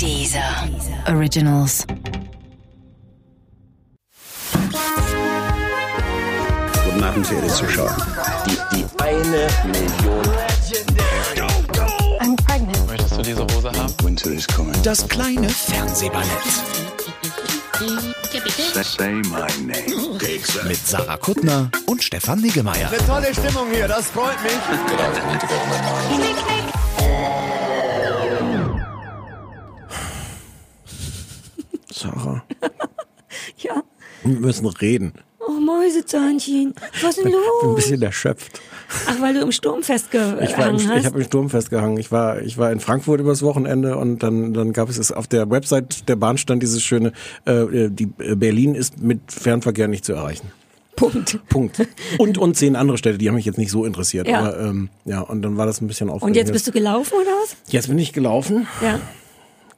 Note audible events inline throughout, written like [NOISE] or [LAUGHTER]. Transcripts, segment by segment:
Dieser Originals. Guten Abend, verehrte Zuschauer. Die, die eine Million. I'm pregnant. Möchtest du diese Hose haben? Winter is coming. Das kleine Fernsehballett Say my name. mit Sarah Kuttner und Stefan Niggemeier. Tolle Stimmung hier, das freut mich. Sarah, [LAUGHS] Ja. wir müssen reden. Oh, Mäusezahnchen. Was ist denn Ich bin ein los? bisschen erschöpft. Ach, weil du im Sturm Ich war im, festgehangen ich hast. habe im Sturm festgehangen. Ich war, ich war in Frankfurt übers Wochenende und dann, dann gab es es auf der Website der Bahn stand dieses schöne, äh, die äh, Berlin ist mit Fernverkehr nicht zu erreichen. Punkt. Punkt. [LAUGHS] Und und zehn andere Städte, die haben mich jetzt nicht so interessiert. Ja. Aber ähm, ja, und dann war das ein bisschen aufregend. Und jetzt bist du gelaufen oder was? Jetzt bin ich gelaufen. Ja.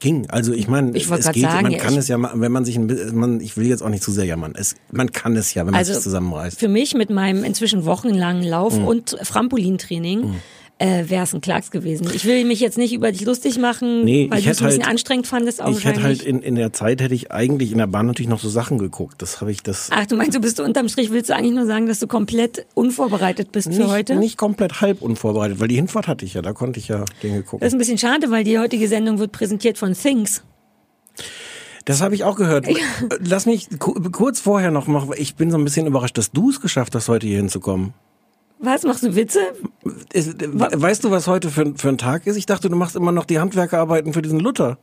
Ging. Also ich meine, Ich es geht. sagen, man kann es ja, wenn man sich ein, man, ich will jetzt auch nicht zu sehr jammern. Es, man kann es ja, wenn man Also sich zusammenreißt. für mich mit meinem inzwischen wochenlangen Lauf Mhm. und Trampolintraining äh, wäre es ein Klacks gewesen. Ich will mich jetzt nicht über dich lustig machen, Nee, weil ich du es ein bisschen halt- anstrengend fandest. Auch Ich hätte halt in, in der Zeit hätte ich eigentlich in der Bahn natürlich noch so Sachen geguckt. Das habe ich das Ach, du meinst, du bist unterm Strich, willst du eigentlich nur sagen, dass du komplett unvorbereitet bist für nicht, heute? nicht komplett halb unvorbereitet, weil die Hinfahrt hatte ich ja, da konnte ich ja Dinge gucken. Das ist ein bisschen schade, weil die heutige Sendung wird präsentiert von Things. Das habe ich auch gehört. Lass mich ku- kurz vorher noch machen. Ich bin so ein bisschen überrascht, dass du es geschafft hast, heute hier hinzukommen. Was, machst du Witze? Weißt du, was heute für, für ein Tag ist? Ich dachte, du machst immer noch die Handwerkerarbeiten für diesen Luther.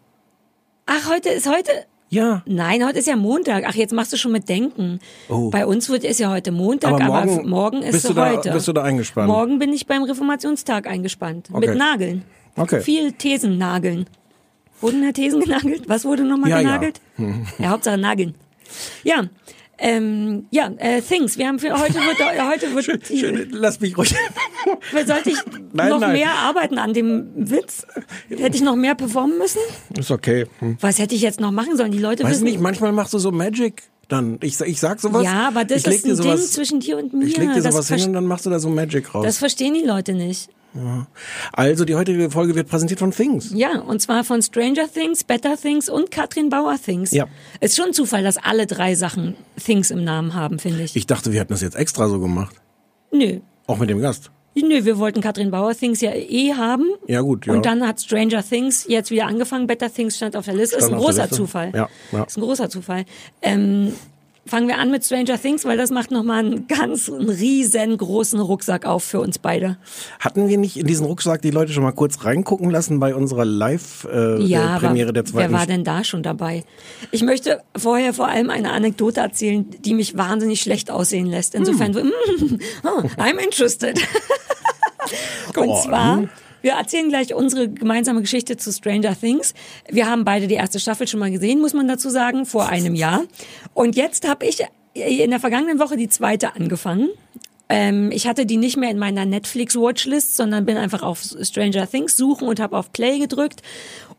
Ach, heute ist heute... Ja. Nein, heute ist ja Montag. Ach, jetzt machst du schon mit Denken. Oh. Bei uns wird ist ja heute Montag, Aber aber, morgen morgen ist bist so du da- heute. bist du da eingespannt? Morgen bin ich beim Reformationstag eingespannt. Okay. Mit Nageln. Okay. Viel Thesen nageln. Wurden da Thesen genagelt? Was wurde nochmal Ja, ja. genagelt? Ja. Hauptsache nageln. Ja. Ähm, ja, äh, Things. Wir haben für heute wird äh, heute wird [LAUGHS] die, Schön, lass mich ruhig. sollte ich [LAUGHS] Nein, noch nein. mehr arbeiten an dem Witz? Hätte ich noch mehr performen müssen? Ist okay. Hm. Was hätte ich jetzt noch machen sollen? Die Leute Weiß wissen nicht, manchmal machst du so Magic. Dann, ich, ich sag sowas. Ja, aber das ist ein sowas, Ding zwischen dir und mir. Ich leg dir Das sowas hin und dann machst du da so Magic raus. Das verstehen die Leute nicht. Also, die heutige Folge wird präsentiert von Things. Ja, und zwar von Stranger Things, Better Things und Katrin Bauer Things. Ja. Ist schon ein Zufall, dass alle drei Sachen Things im Namen haben, finde ich. Ich dachte, wir hätten das jetzt extra so gemacht. Nö. Auch mit dem Gast. Nö, wir wollten Katrin Bauer Things ja eh haben. Ja, gut, ja. Und dann hat Stranger Things jetzt wieder angefangen. Better Things stand auf der Liste. Stand ist ein großer. Zufall. Ja, ja. Ist ein großer Zufall. Ähm, fangen wir an mit Stranger Things, weil das macht nochmal einen ganz einen riesengroßen Rucksack auf für uns beide. Hatten wir nicht in diesen Rucksack die Leute schon mal kurz reingucken lassen bei unserer Ja, Live-Premiere aber der zweiten wer war denn da schon dabei? Ich möchte vorher vor allem eine Anekdote erzählen, die mich wahnsinnig schlecht aussehen lässt. Insofern, Hm. mm, oh, [LAUGHS] I'm interested. [LAUGHS] Und zwar. Wir erzählen gleich unsere gemeinsame Geschichte zu Stranger Things. Wir haben beide die erste Staffel schon mal gesehen, muss man dazu sagen, vor einem Jahr. Und jetzt habe ich in der vergangenen Woche die zweite angefangen. Ähm, ich hatte die nicht mehr in meiner Netflix-Watchlist, sondern bin einfach auf Stranger Things suchen und habe auf Play gedrückt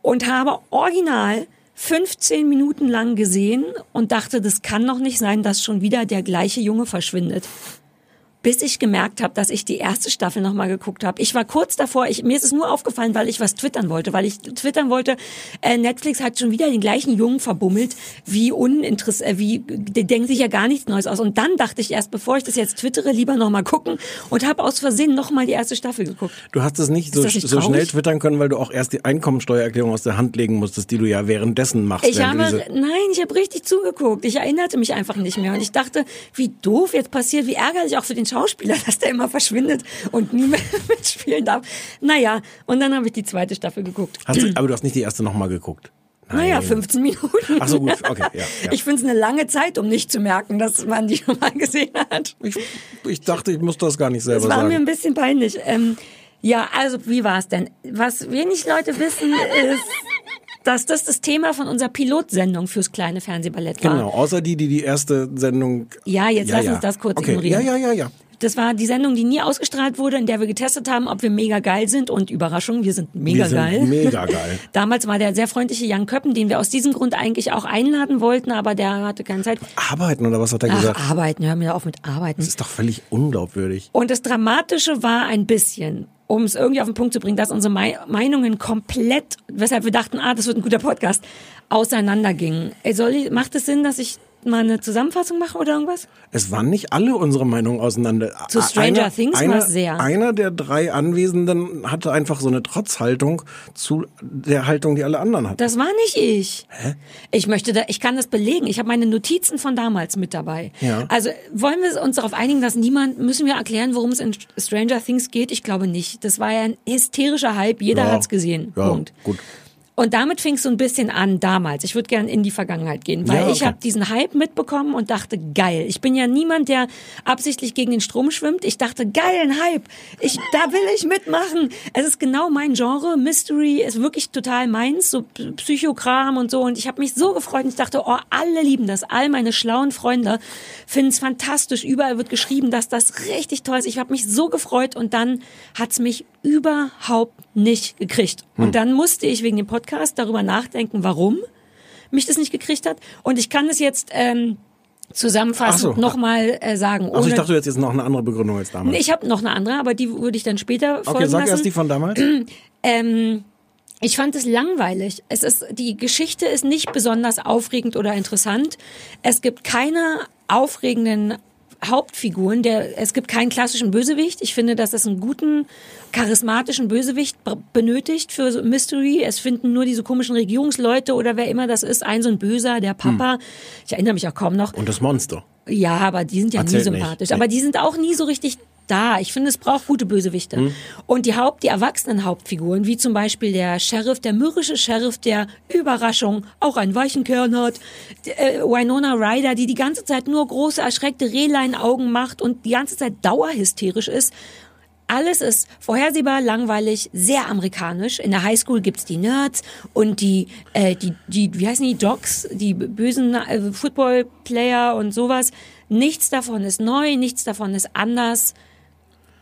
und habe original 15 Minuten lang gesehen und dachte, das kann doch nicht sein, dass schon wieder der gleiche Junge verschwindet bis ich gemerkt habe, dass ich die erste Staffel nochmal geguckt habe. Ich war kurz davor, ich, mir ist es nur aufgefallen, weil ich was twittern wollte, weil ich twittern wollte, äh, Netflix hat schon wieder den gleichen Jungen verbummelt, wie uninteressant, äh, wie, die denken sich ja gar nichts Neues aus. Und dann dachte ich erst, bevor ich das jetzt twittere, lieber nochmal gucken und habe aus Versehen nochmal die erste Staffel geguckt. Du hast es nicht so, das nicht so schnell twittern können, weil du auch erst die Einkommensteuererklärung aus der Hand legen musstest, die du ja währenddessen machst. Ich habe, nein, ich habe richtig zugeguckt. Ich erinnerte mich einfach nicht mehr. Und ich dachte, wie doof jetzt passiert, wie ärgerlich auch für den Schauspieler, [LAUGHS] dass der immer verschwindet und nie mehr [LAUGHS] mitspielen darf. Naja, und dann habe ich die zweite Staffel geguckt. Du, [CLEARS THROAT] aber du hast nicht die erste nochmal geguckt. Naja, 15 Minuten. Ach so, gut, okay, ja, [LAUGHS] ja. Ich finde es eine lange Zeit, um nicht zu merken, dass man die schon mal gesehen hat. Ich, ich dachte, ich muss das gar nicht selber Das war sagen. mir ein bisschen peinlich. Ähm, ja, also wie war es denn? Was wenig Leute wissen, ist, dass das das Thema von unserer Pilotsendung fürs kleine Fernsehballett war. Genau, außer die, die die erste Sendung. Ja, jetzt lass uns das kurz okay. ignorieren. Ja, ja, ja, ja. Das war die Sendung, die nie ausgestrahlt wurde, in der wir getestet haben, ob wir mega geil sind und Überraschung, wir sind mega Wir sind geil. mega geil. [LAUGHS] Damals war der sehr freundliche Jan Köppen, den wir aus diesem Grund eigentlich auch einladen wollten, aber der hatte keine Zeit. Arbeiten oder was hat er Ach, gesagt? arbeiten, hör mir auf mit arbeiten. Das ist doch völlig unglaubwürdig. Und das Dramatische war ein bisschen, um es irgendwie auf den Punkt zu bringen, dass unsere Mei- Meinungen komplett, weshalb wir dachten, ah, das wird ein guter Podcast, auseinandergingen. Ey, Soll ich, macht es Sinn, dass ich mal eine Zusammenfassung mache oder irgendwas? Es waren nicht alle unsere Meinungen auseinander. Zu Stranger Things einer, war's sehr. Einer der drei Anwesenden hatte einfach so eine Trotzhaltung zu der Haltung, die alle anderen hatten. Das war nicht ich. Ich möchte da, ich kann das belegen. Ich habe meine Notizen von damals mit dabei. Ja. Also wollen wir uns darauf einigen, dass niemand, müssen wir erklären, worum es in Stranger Things geht? Ich glaube nicht. Das war ja ein hysterischer Hype. Jeder Ja. hat's gesehen. Ja, Punkt. gut. Und damit fing es so ein bisschen an damals. Ich würde gern in die Vergangenheit gehen, weil Ja, ich okay. habe diesen Hype mitbekommen und dachte, geil. Ich bin ja niemand, der absichtlich gegen den Strom schwimmt. Ich dachte, geil, ein Hype. Ich, da will ich mitmachen. Es ist genau mein Genre. Mystery ist wirklich total meins, so Psychokram und so. Und ich habe mich so gefreut und ich dachte, oh, alle lieben das. All meine schlauen Freunde finden es fantastisch. Überall wird geschrieben, dass das richtig toll ist. Ich habe mich so gefreut und dann hat's mich überhaupt nicht gekriegt. Und dann musste ich wegen dem Podcast darüber nachdenken, warum mich das nicht gekriegt hat. Und ich kann es jetzt ähm, zusammenfassend so. nochmal äh, sagen. Also ich dachte, du hättest jetzt noch eine andere Begründung als damals. Nee, ich habe noch eine andere, aber die würde ich dann später folgen okay, sag lassen. erst die von damals. [CLEARS THROAT] Ähm, ich fand es langweilig. Es ist, die Geschichte ist nicht besonders aufregend oder interessant. Es gibt keine aufregenden Hauptfiguren. Der, es gibt keinen klassischen Bösewicht. Ich finde, dass es einen guten, charismatischen Bösewicht benötigt für Mystery. Es finden nur diese komischen Regierungsleute oder wer immer das ist, ein so ein Böser, der Papa. Ich erinnere mich auch kaum noch. Und das Monster. Ja, aber die sind ja nie Erzählt nicht. sympathisch. Nee. Aber die sind auch nie so richtig da. Ich finde, es braucht gute Bösewichte. Hm. Und die Haupt, die erwachsenen Hauptfiguren, wie zum Beispiel der Sheriff, der mürrische Sheriff, der Überraschung auch einen weichen Kern hat, äh, Winona Ryder, die die ganze Zeit nur große, erschreckte Rehlein-Augen macht und die ganze Zeit dauerhysterisch ist. Alles ist vorhersehbar, langweilig, sehr amerikanisch. In der Highschool gibt's die Nerds und die, äh, die, die, wie heißen die, Docs, die bösen äh, Football-Player und sowas. Nichts davon ist neu, nichts davon ist anders.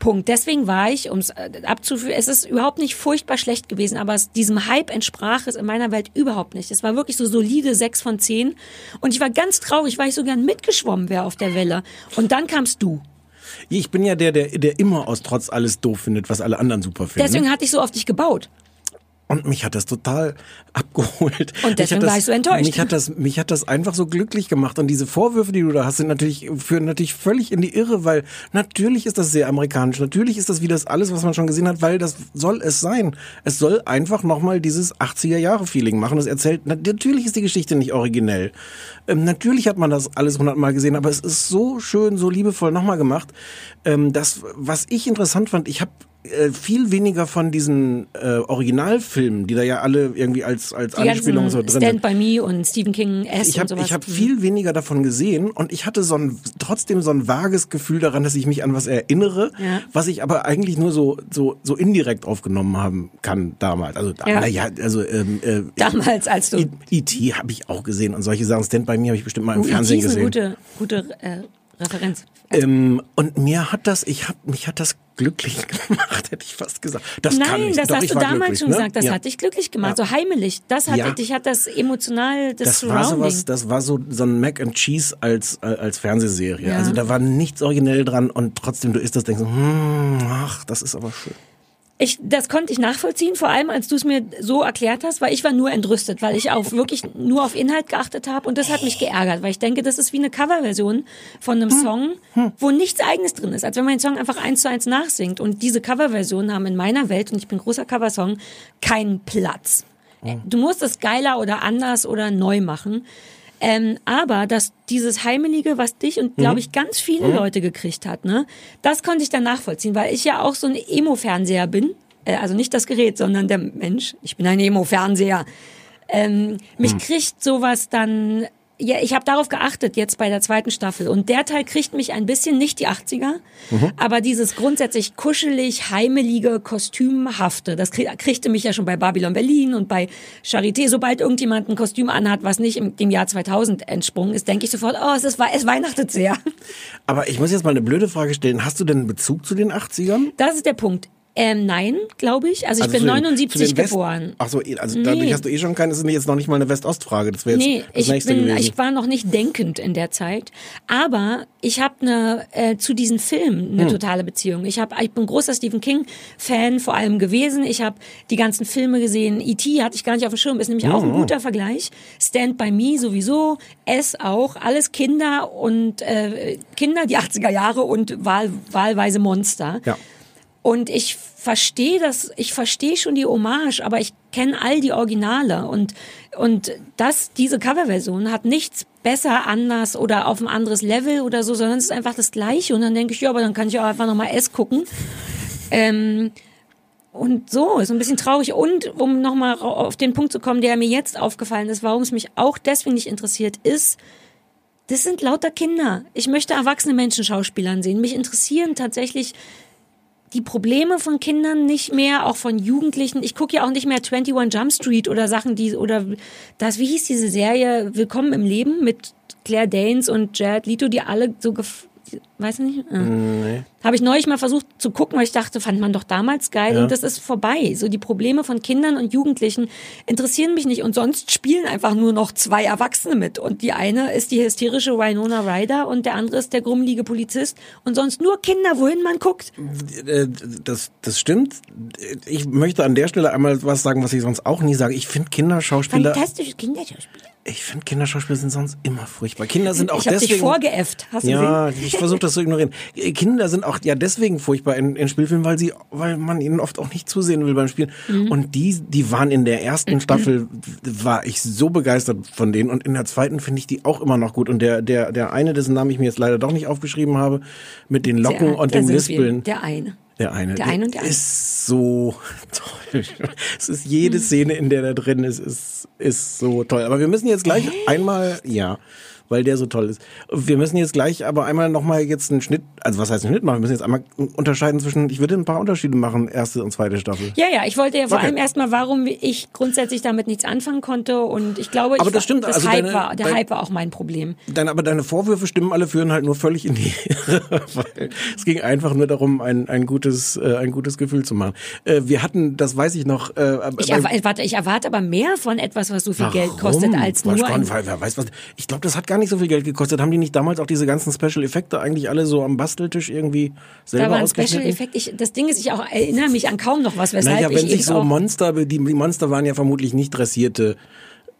Punkt. Deswegen war ich, um es abzuführen, es ist überhaupt nicht furchtbar schlecht gewesen, aber es, diesem Hype entsprach es in meiner Welt überhaupt nicht. Es war wirklich so solide sechs von zehn und ich war ganz traurig, weil ich so gern mitgeschwommen wäre auf der Welle. Und dann kamst du. Ich bin ja der, der, der immer aus Trotz alles doof findet, was alle anderen super finden. Deswegen hatte ich so auf dich gebaut. Und mich hat das total [LAUGHS] abgeholt. Und deswegen das, war ich so enttäuscht. Mich hat, das, mich hat das einfach so glücklich gemacht. Und diese Vorwürfe, die du da hast, sind natürlich, führen natürlich völlig in die Irre, weil natürlich ist das sehr amerikanisch. Natürlich ist das wie das alles, was man schon gesehen hat, weil das soll es sein. Es soll einfach nochmal dieses 80er-Jahre-Feeling machen. Es erzählt, na, natürlich ist die Geschichte nicht originell. Ähm, natürlich hat man das alles hundertmal gesehen, aber es ist so schön, so liebevoll nochmal gemacht. Ähm, das, was ich interessant fand, ich habe äh, viel weniger von diesen äh, Originalfilmen, die da ja alle irgendwie als als Die Anspielung so drin Stand sind. by Me und Stephen King S Ich und habe sowas. ich hab viel weniger davon gesehen und ich hatte so ein, trotzdem so ein vages Gefühl daran, dass ich mich an was erinnere, Ja. was ich aber eigentlich nur so so so indirekt aufgenommen haben kann damals. Also Ja. na ja, also ähm, äh, Damals, als du- E.T. habe ich auch gesehen und solche Sachen. Stand by Me habe ich bestimmt mal im Oh, Fernsehen E.T. ist gesehen. gute, gute äh, Referenz. Ähm, und mir hat das, ich hab, mich hat das glücklich [LAUGHS] gemacht, hätte ich fast gesagt. Das kann Nein, ich. das Doch, hast ich du war damals schon ne? gesagt. Das ja. hat dich glücklich gemacht, Ja. so heimelig. Das hat Ja. dich hat das emotional, das, Das war Surrounding. sowas, das war so, so ein Mac and Cheese als, als Fernsehserie. Also da war nichts originell dran und trotzdem du isst das, denkst so, hm, ach, das ist aber schön. Ich, das konnte ich nachvollziehen, vor allem als du es mir so erklärt hast, weil ich war nur entrüstet, weil ich auf wirklich nur auf Inhalt geachtet habe und das hat mich geärgert, weil ich denke, das ist wie eine Coverversion von einem Song, wo nichts eigenes drin ist, als wenn man den Song einfach eins zu eins nachsingt. Und diese Coverversionen haben in meiner Welt und ich bin großer Coversong keinen Platz. Du musst es geiler oder anders oder neu machen. Ähm, aber dass dieses Heimelige, was dich und glaube ich ganz viele Leute gekriegt hat, ne, das konnte ich dann nachvollziehen, weil ich ja auch so ein Emo-Fernseher bin. Äh, also nicht das Gerät, sondern der Mensch. Ich bin ein Emo-Fernseher. Ähm, mich kriegt sowas dann ja, ich habe darauf geachtet jetzt bei der zweiten Staffel und der Teil kriegt mich ein bisschen nicht die 80er, Mhm. aber dieses grundsätzlich kuschelig, heimelige, kostümhafte, das krieg, kriegte mich ja schon bei Babylon Berlin und bei Charité. Sobald irgendjemand ein Kostüm anhat, was nicht im dem Jahr 2000 entsprungen ist, denke ich sofort, oh, es ist es weihnachtet sehr. Aber ich muss jetzt mal eine blöde Frage stellen. Hast du denn einen Bezug zu den 80ern? Das ist der Punkt. Ähm, nein, glaube ich. Also ich Also bin zu den- 79 zu den West- geboren. Ach so, also dadurch Nee. hast du eh schon keine, das ist jetzt noch nicht mal eine West-Ost-Frage. Das wäre jetzt Nee, das ich, nächste bin, gewesen. ich war noch nicht denkend in der Zeit. Aber ich habe eine äh, zu diesen Filmen Hm. eine totale Beziehung. Ich, hab, ich bin großer Stephen King-Fan vor allem gewesen. Ich habe die ganzen Filme gesehen. E.T. hatte ich gar nicht auf dem Schirm. Ist nämlich auch Hm, ein guter Vergleich. Stand By Me sowieso. S auch. Alles Kinder und äh, Kinder, die 80er Jahre und wahl, wahlweise Monster. ja. Und ich verstehe das, ich verstehe schon die Hommage, aber ich kenne all die Originale und und das diese Coverversion hat nichts besser anders oder auf ein anderes Level oder so, sondern es ist einfach das gleiche und dann denke ich, ja, aber dann kann ich auch einfach nochmal S gucken. Ähm, und so, ist ein bisschen traurig. Und um nochmal auf den Punkt zu kommen, der mir jetzt aufgefallen ist, warum es mich auch deswegen nicht interessiert, ist, das sind lauter Kinder. Ich möchte erwachsene Menschen Schauspielern sehen. Mich interessieren tatsächlich die Probleme von Kindern nicht mehr, auch von Jugendlichen. Ich gucke ja auch nicht mehr 21 Jump Street oder Sachen, die, oder das, wie hieß diese Serie, Willkommen im Leben mit Claire Danes und Jared Leto, die alle so, weiß nicht, äh. Nee. habe ich neulich mal versucht zu gucken, weil ich dachte, fand man doch damals geil Ja. und das ist vorbei. So die Probleme von Kindern und Jugendlichen interessieren mich nicht und sonst spielen einfach nur noch zwei Erwachsene mit und die eine ist die hysterische Winona Ryder und der andere ist der grummelige Polizist und sonst nur Kinder, wohin man guckt. Äh, Das, das stimmt. Ich möchte an der Stelle einmal was sagen, was ich sonst auch nie sage. Ich finde Kinderschauspieler, Fantastische Kinderschauspieler. Ich finde Kinderschauspieler sind sonst immer furchtbar. Kinder sind auch ich habe deswegen. dich vorgeäfft, hast du ja, gesehen? ich versuche das zu ignorieren. [LAUGHS] Kinder sind auch ja deswegen furchtbar in, in Spielfilmen, weil sie, weil man ihnen oft auch nicht zusehen will beim Spielen. Mhm. Und die, die waren in der ersten [CLEARS THROAT] Staffel war ich so begeistert von denen und in der zweiten finde ich die auch immer noch gut. Und der, der, der eine, dessen Namen ich mir jetzt leider doch nicht aufgeschrieben habe, mit den Locken Der- und dem. Lispeln. Der eine. Der eine. Der eine und der eine. ist so toll. [LAUGHS] Es ist jede Szene, in der der drin ist, ist, ist so toll. Aber wir müssen jetzt gleich einmal, ja, weil der so toll ist. Wir müssen jetzt gleich aber einmal nochmal jetzt einen Schnitt, also was heißt einen Schnitt machen? Wir müssen jetzt einmal unterscheiden zwischen, ich würde ein paar Unterschiede machen, erste und zweite Staffel. Ja, ja, ich wollte ja vor Okay. allem erstmal, warum ich grundsätzlich damit nichts anfangen konnte und ich glaube, Aber ich, das stimmt, das also Hype deine- war, der dein- Hype war auch mein Problem. Deine, aber deine Vorwürfe stimmen alle führen halt nur völlig in die Irre, [LAUGHS] weil es ging einfach nur darum, ein, ein gutes, äh, ein gutes Gefühl zu machen. Äh, wir hatten, das weiß ich noch, äh, Ich, bei- erwarte, ich erwarte aber mehr von etwas, was so viel Geld Warum? kostet, als nur ein nicht, weil, wer weiß was. Ich glaube, das hat gar nicht so viel Geld gekostet. Haben die nicht damals auch diese ganzen Special Effekte eigentlich alle so am Basteltisch irgendwie selber Da war ein ausgeschnitten? Special Effekt. Ich, das Ding ist, ich auch erinnere mich an kaum noch was, weshalb Naja, ich wenn eben sich so Monster, die, die Monster waren ja vermutlich nicht dressierte.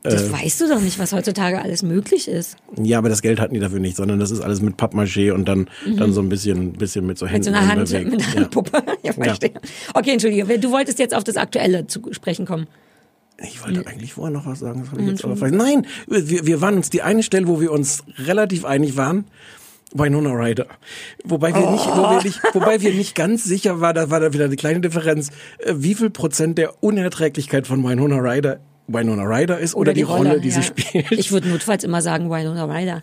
das weißt du doch nicht, was heutzutage alles möglich ist. Ja, aber das Geld hatten die dafür nicht, sondern das ist alles mit Pappmaché und dann, dann so ein bisschen, bisschen mit so Mit Händen so einer Hand, bewegt. [LAUGHS] mit einer Ja. Handpuppe. [LAUGHS] Ja, verstehe. Okay, entschuldige. Du wolltest jetzt auf das Aktuelle zu sprechen kommen. Ich wollte eigentlich vorher noch was sagen, das habe ich jetzt aber vergessen. Nein, wir, wir waren uns die eine Stelle, wo wir uns relativ einig waren. Winona Ryder. Wobei wir nicht, wo wir nicht, wobei wir nicht ganz sicher waren, da war da wieder eine kleine Differenz, äh, wie viel Prozent der Unerträglichkeit von Winona Ryder Winona Ryder ist oder, die, Rolle, die ja. sie spielt. Ich würde notfalls immer sagen Winona Ryder.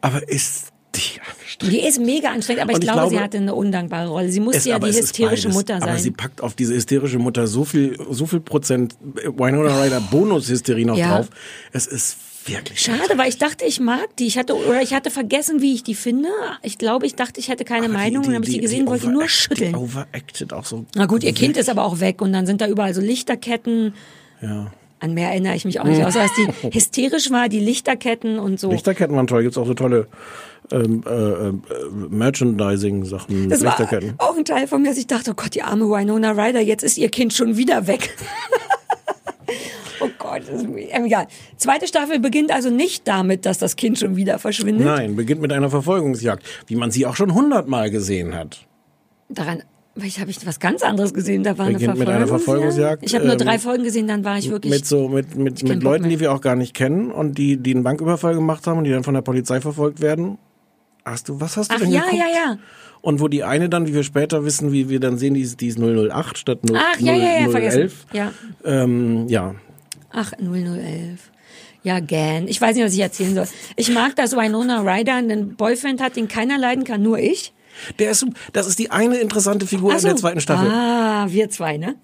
aber ist die anstrengend. Die ist mega anstrengend, aber ich Und ich glaube, sie glaube- hatte eine undankbare Rolle. Sie musste Es- ja die es hysterische. Mutter Aber sie sein. packt auf diese hysterische Mutter so viel, so viel Prozent Winona Ryder Bonus-Hysterie noch Ja. drauf. Es ist wirklich Schade, weil ich dachte, ich mag die. Ich hatte oder ich hatte vergessen, wie ich die finde. Ich glaube, ich dachte, ich hätte keine Aber die- Meinung. die- und dann habe ich sie die- gesehen, die wollte nur schütteln. Die overacted auch so. Na gut, ihr Kind ist aber auch weg und dann sind da überall so Lichterketten. Ja. An mehr erinnere ich mich auch nicht, außer dass die hysterisch war, die Lichterketten und so. Lichterketten waren toll. Gibt's auch so tolle ähm, äh, äh, Merchandising-Sachen. Das war Lichterketten. auch ein Teil von mir, dass ich dachte, oh Gott, die arme Winona Ryder, jetzt ist ihr Kind schon wieder weg. [LAUGHS] oh Gott, das ist mir, ähm, egal. Zweite Staffel beginnt also nicht damit, dass das Kind schon wieder verschwindet. Nein, beginnt mit einer Verfolgungsjagd, wie man sie auch schon hundertmal gesehen hat. Daran ich habe ich was ganz anderes gesehen, da war eine Beginnt mit einer Verfolgungsjagd. Verfolgungsjagd, Ich habe nur ähm, drei Folgen gesehen, dann war ich wirklich Mit so mit mit, mit Leuten, die wir auch gar nicht kennen und die die einen Banküberfall gemacht haben und die dann von der Polizei verfolgt werden. Hast du was hast du Ach denn ja, geguckt? ja, ja. Und wo die eine dann, wie wir später wissen, wie wir dann sehen, die ist, die ist 008 statt 0, Ach ja, ja, ja, 011. vergessen. Ja. Ähm, ja. Ach, 0011. Ja, Gan. Ich weiß nicht, was ich erzählen soll. Ich mag, dass Winona Ryder einen Boyfriend hat, den keiner leiden kann, nur ich. Der ist, das ist die eine interessante Figur Ach in der so. zweiten Staffel. Ah, wir zwei, ne?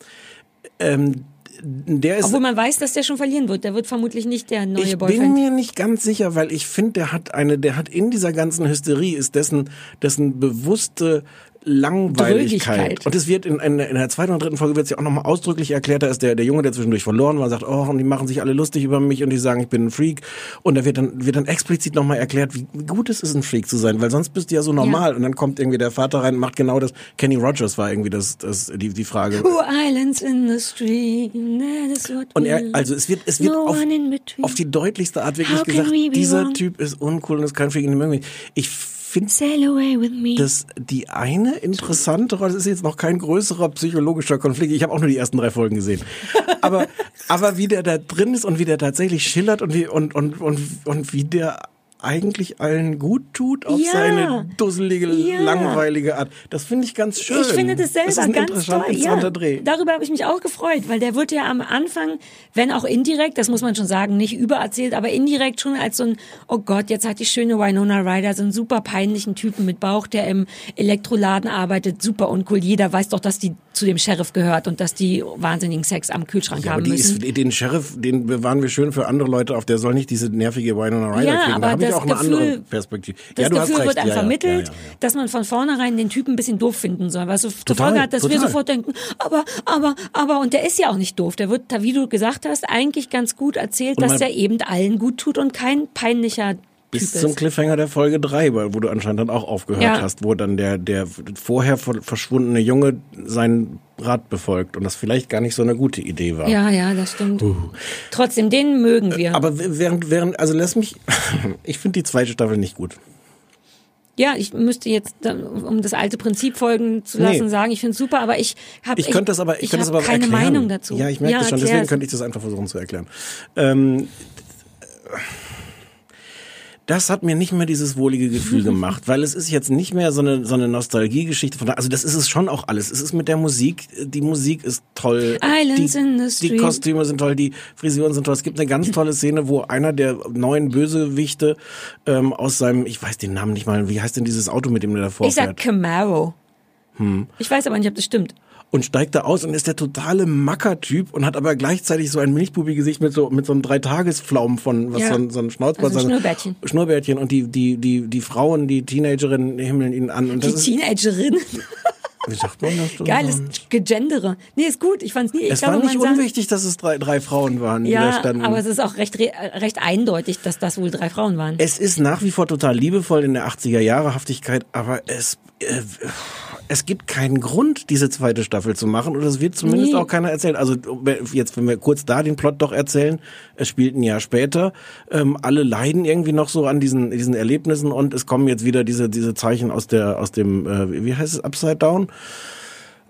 Ähm, der ist Obwohl man weiß, dass der schon verlieren wird. Der wird vermutlich nicht der neue ich bin Boyfriend. mir nicht ganz sicher, weil ich finde, der hat eine, der hat in dieser ganzen Hysterie ist dessen, dessen bewusste Langweiligkeit. Und es wird in, in, in der zweiten und dritten Folge wird es ja auch nochmal ausdrücklich erklärt, da ist der, der Junge, der zwischendurch verloren war, sagt, oh, und die machen sich alle lustig über mich und die sagen, ich bin ein Freak. Und da wird dann, wird dann explizit nochmal erklärt, wie gut es ist, ein Freak zu sein, weil sonst bist du ja so normal. Und dann kommt irgendwie der Vater rein und macht genau das. Kenny Rogers war irgendwie das, das, die, die Frage. Two islands in the stream, that is what Und er, also es wird, es wird no auf, in auf die deutlichste Art wirklich gesagt, dieser wrong? Typ ist uncool und ist kein Freak, wir nicht. Ich finde dass die eine interessante Rolle, das ist jetzt noch kein größerer psychologischer Konflikt, ich habe auch nur die ersten drei Folgen gesehen. [LAUGHS] Aber, aber wie der da drin ist und wie der tatsächlich schillert und wie, und, und, und, und wie der eigentlich allen gut tut auf Ja. seine dusselige, Ja. langweilige Art. Das finde ich ganz schön. Ich finde das selber ist ein ganz interessant- toll. Ja, interessanter Dreh. darüber habe ich mich auch gefreut, weil der wird ja am Anfang, wenn auch indirekt, das muss man schon sagen, nicht übererzählt, aber indirekt schon als so ein, oh Gott, jetzt hat die schöne Winona Ryder so einen super peinlichen Typen mit Bauch, der im Elektroladen arbeitet, super uncool. Jeder weiß doch, dass die zu dem Sheriff gehört und dass die wahnsinnigen Sex am Kühlschrank Ja, aber haben müssen. ist, den Sheriff, den bewahren wir schön für andere Leute auf. Der soll nicht diese nervige Winona Ryder Ja, kriegen. aber Da das auch eine Gefühl- andere Perspektive. Das ja, du Gefühl recht. wird einem ja, vermittelt, ja, dass man von vornherein den Typen ein bisschen doof finden soll, was so zur Folge hat, dass wir total. sofort denken, aber, aber, aber, und der ist ja auch nicht doof. Der wird, wie du gesagt hast, eigentlich ganz gut erzählt, dass der eben allen gut tut und kein peinlicher Bis zum. Cliffhanger der Folge 3, wo du anscheinend dann auch aufgehört Ja. hast, wo dann der, der vorher ver- verschwundene Junge seinen Rat befolgt und das vielleicht gar nicht so eine gute Idee war. Ja, ja, das stimmt. Trotzdem, den mögen wir. Aber während, während, also lass mich, [LAUGHS] ich finde die zweite Staffel nicht gut. ja, ich müsste jetzt, dann, um das alte Prinzip folgen zu lassen, Nee. sagen, ich finde es super, aber ich habe Ich könnte das aber, ich, ich könnte das hab aber keine erklären. Meinung dazu. Ja, ich merke das schon, deswegen könnte ich das einfach versuchen zu erklären. Ähm, das hat mir nicht mehr dieses wohlige Gefühl [LAUGHS] gemacht, weil es ist jetzt nicht mehr so eine, so eine Nostalgiegeschichte. Von, da- also das ist es schon auch alles. Es ist mit der Musik, die Musik ist toll. Islands die, in the die stream. Kostüme sind toll, die Frisuren sind toll. Es gibt eine ganz tolle Szene, wo einer der neuen Bösewichte ähm, aus seinem, ich weiß den Namen nicht mal, wie heißt denn dieses Auto, mit dem der davor Ich sag fährt? Camaro. Hm. Ich weiß aber nicht, ob das stimmt. Und steigt da aus und ist der totale Macker-Typ und hat aber gleichzeitig so ein Milchbubi-Gesicht mit so mit so einem Dreitagesflaum von was Ja. so ein, so ein Schnauzbart Also Schnurrbärtchen. Schnurrbärtchen und die die die die Frauen die Teenagerinnen himmeln ihn an und Die das ist Teenagerin. [LAUGHS] wie sagt man das Geiles? Gegendere. Nee, ist gut. Ich fand's nie. Ich es glaube, war nicht unwichtig dass es drei drei Frauen waren die da Ja, standen aber es ist auch recht, re- recht eindeutig, dass das wohl drei Frauen waren. es ist nach wie vor total liebevoll in der 80er Jahre Haftigkeit aber es äh, es gibt keinen Grund, diese zweite Staffel zu machen, oder es wird zumindest Nee. auch keiner erzählen. Also jetzt, wenn wir kurz da den Plot doch erzählen, es spielt ein Jahr später, ähm, alle leiden irgendwie noch so an diesen diesen Erlebnissen und es kommen jetzt wieder diese diese Zeichen aus der aus dem äh, wie heißt es Upside Down.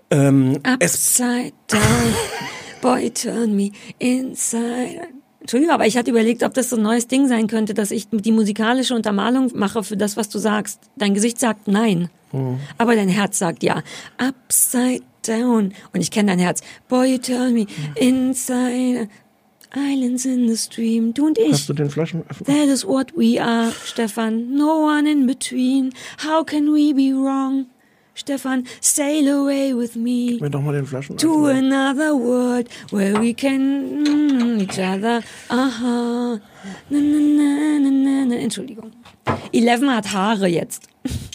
Ähm, Upside down, [LAUGHS] boy turn me inside. Entschuldigung, aber ich hatte überlegt, ob das so ein neues Ding sein könnte, dass ich die musikalische Untermalung mache für das, was du sagst. Dein Gesicht sagt nein, Hm. aber dein Herz sagt ja. Upside down. Und ich kenne dein Herz. Boy, you turn me inside. Islands in the stream. Du und ich. hast du den Flaschenöffner? That is what we are, Stefan. No one in between. How can we be wrong? Stefan, sail away with me Mir doch mal den to Flaschenöffner. another world where we can mm, each other. Aha. Na, na, na, na, na, na. Entschuldigung. Eleven hat Haare jetzt. [LAUGHS]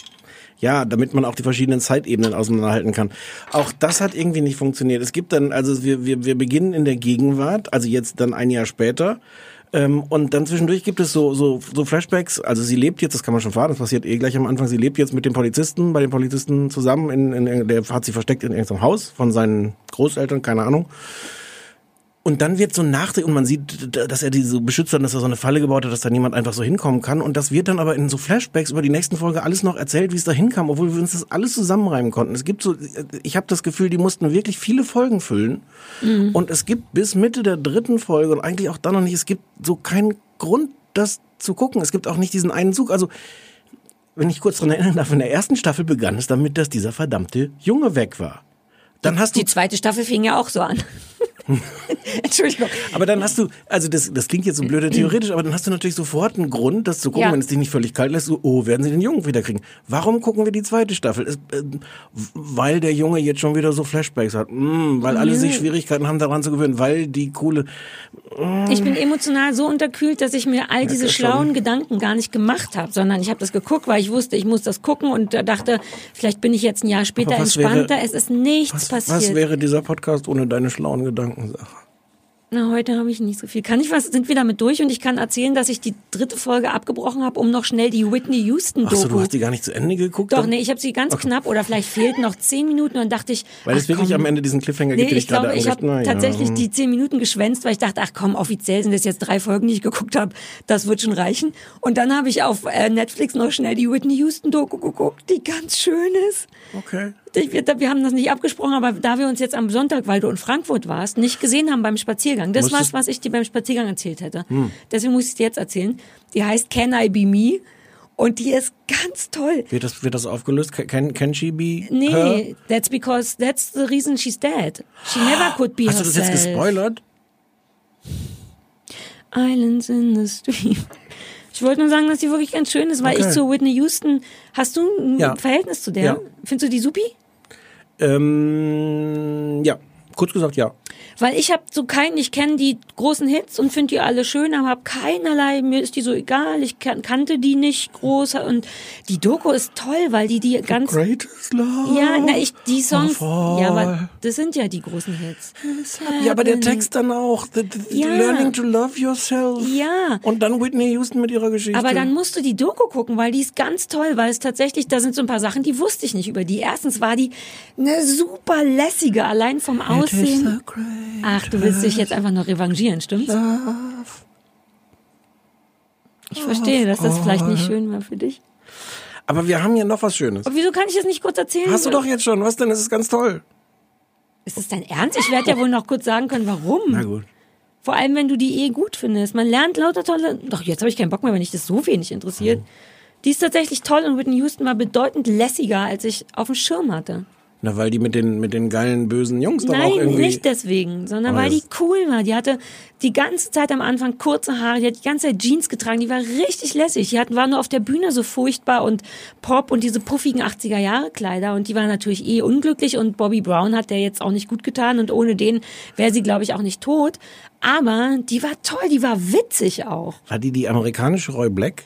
Ja, damit man auch die verschiedenen Zeitebenen auseinanderhalten kann. Auch das hat irgendwie nicht funktioniert. Es gibt dann, also wir, wir, wir beginnen in der Gegenwart, also jetzt dann ein Jahr später. Ähm, und dann zwischendurch gibt es so, so, so Flashbacks. Also sie lebt jetzt, das kann man schon fahren, das passiert eh gleich am Anfang. Sie lebt jetzt mit dem Polizisten, bei den Polizisten zusammen. In, in, der hat sie versteckt in irgendeinem Haus von seinen Großeltern, keine Ahnung. Und dann wird so Nachdreh und man sieht, dass er die so beschützt hat, dass er so eine Falle gebaut hat, dass da niemand einfach so hinkommen kann. Und das wird dann aber in so Flashbacks über die nächsten Folge alles noch erzählt, wie es da hinkam, obwohl wir uns das alles zusammenreimen konnten. Es gibt so, ich habe das Gefühl, die mussten wirklich viele Folgen füllen. Und es gibt bis Mitte der dritten Folge und eigentlich auch dann noch nicht, es gibt so keinen Grund, das zu gucken. Es gibt auch nicht diesen einen Zug. Also, wenn ich kurz dran erinnern darf, in der ersten Staffel begann es damit, dass dieser verdammte Junge weg war. Dann hast du Die zweite Staffel fing ja auch so an. [LAUGHS] Entschuldigung. Aber dann hast du, also das, das klingt jetzt so blöde theoretisch, aber dann hast du natürlich sofort einen Grund, das zu gucken, Ja. wenn es dich nicht völlig kalt lässt, so, oh, werden sie den Jungen wiederkriegen. Warum gucken wir die zweite Staffel? Es, äh, weil der Junge jetzt schon wieder so Flashbacks hat. Mm, weil alle sich Schwierigkeiten haben, daran zu gewöhnen, weil die coole, Ich bin emotional so unterkühlt, dass ich mir all diese schon. schlauen Gedanken gar nicht gemacht habe, sondern ich habe das geguckt, weil ich wusste, ich muss das gucken und da dachte, vielleicht bin ich jetzt ein Jahr später was wäre- entspannter. es ist nichts was, passiert. was wäre dieser Podcast ohne deine schlauen Gedanken, Sarah? Na, heute habe ich nicht so viel. Kann ich was? Sind wir damit durch? Und ich kann erzählen, dass ich die dritte Folge abgebrochen habe, um noch schnell die Whitney Houston Doku. du hast die gar nicht zu Ende geguckt? Doch, nee, ich habe sie ganz knapp oder vielleicht fehlten noch zehn Minuten und dann dachte ich, Weil es wirklich komm. am Ende diesen Cliffhanger Nee, gibt, den ich ich gerade glaube, ich habe ja. tatsächlich die zehn Minuten geschwänzt, weil ich dachte, ach komm, offiziell sind das jetzt drei Folgen, die ich geguckt habe. Das wird schon reichen. Und dann habe ich auf äh, Netflix noch schnell die Whitney Houston Doku geguckt, die ganz schön ist. Okay. Ich, wir, wir haben das nicht abgesprochen, aber da wir uns jetzt am Sonntag, weil du in Frankfurt warst, nicht gesehen haben beim Spaziergang, das war's, was ich dir beim Spaziergang erzählt hätte. Deswegen muss ich dir jetzt erzählen. Die heißt Can I Be Me? Und die ist ganz toll. Wird das, wird das aufgelöst? Can, can she be Nee, her? that's because that's the reason she's dead. She never could be Hast du das herself. jetzt gespoilert? Islands in the Stream. Ich wollte nur sagen, dass die wirklich ganz schön ist, weil Okay. ich zu Whitney Houston, hast du ein Ja. Verhältnis zu der? Ja. Findest du die supi? Ähm, ja, kurz gesagt ja. Weil ich habe so keinen, ich kenne die großen Hits und finde die alle schön, aber habe keinerlei, mir ist die so egal, ich kan kannte die nicht groß und die Doku ist toll, weil die die ganz Greatest Love. ja, na ich die Songs, ja, aber das sind ja die großen Hits. Ja, aber der Text dann auch. The, the, Ja. Learning to love yourself. Ja. Und dann Whitney Houston mit ihrer Geschichte. Aber dann musst du die Doku gucken, weil die ist ganz toll, weil es tatsächlich, da sind so ein paar Sachen, die wusste ich nicht über die. Erstens war die eine super lässige, allein vom Aussehen. Ach, du willst dich jetzt einfach nur revanchieren, stimmt's? Ich verstehe, dass das vielleicht nicht schön war für dich. Aber wir haben hier noch was Schönes. Aber wieso kann ich das nicht kurz erzählen? Hast du doch jetzt schon. Was denn? Das ist ganz toll. Ist das dein Ernst? Ich werde ja wohl noch kurz sagen können, warum. Na gut. Vor allem, wenn du die eh gut findest. Man lernt lauter tolle. Doch, jetzt habe ich keinen Bock mehr, wenn dich das so wenig interessiert. Die ist tatsächlich toll und Whitney Houston war bedeutend lässiger, als ich auf dem Schirm hatte. Na, weil die mit den, mit den geilen, bösen Jungs doch auch Nein, irgendwie... nicht deswegen, sondern Aber weil die cool war. Die hatte die ganze Zeit am Anfang kurze Haare, die hat die ganze Zeit Jeans getragen, die war richtig lässig. Die hatten, war nur auf der Bühne so furchtbar und Pop und diese puffigen 80er Jahre Kleider und die war natürlich eh unglücklich und Bobby Brown hat der jetzt auch nicht gut getan und ohne den wäre sie, glaube ich, auch nicht tot. Aber die war toll, die war witzig auch. War die die amerikanische Roy Black?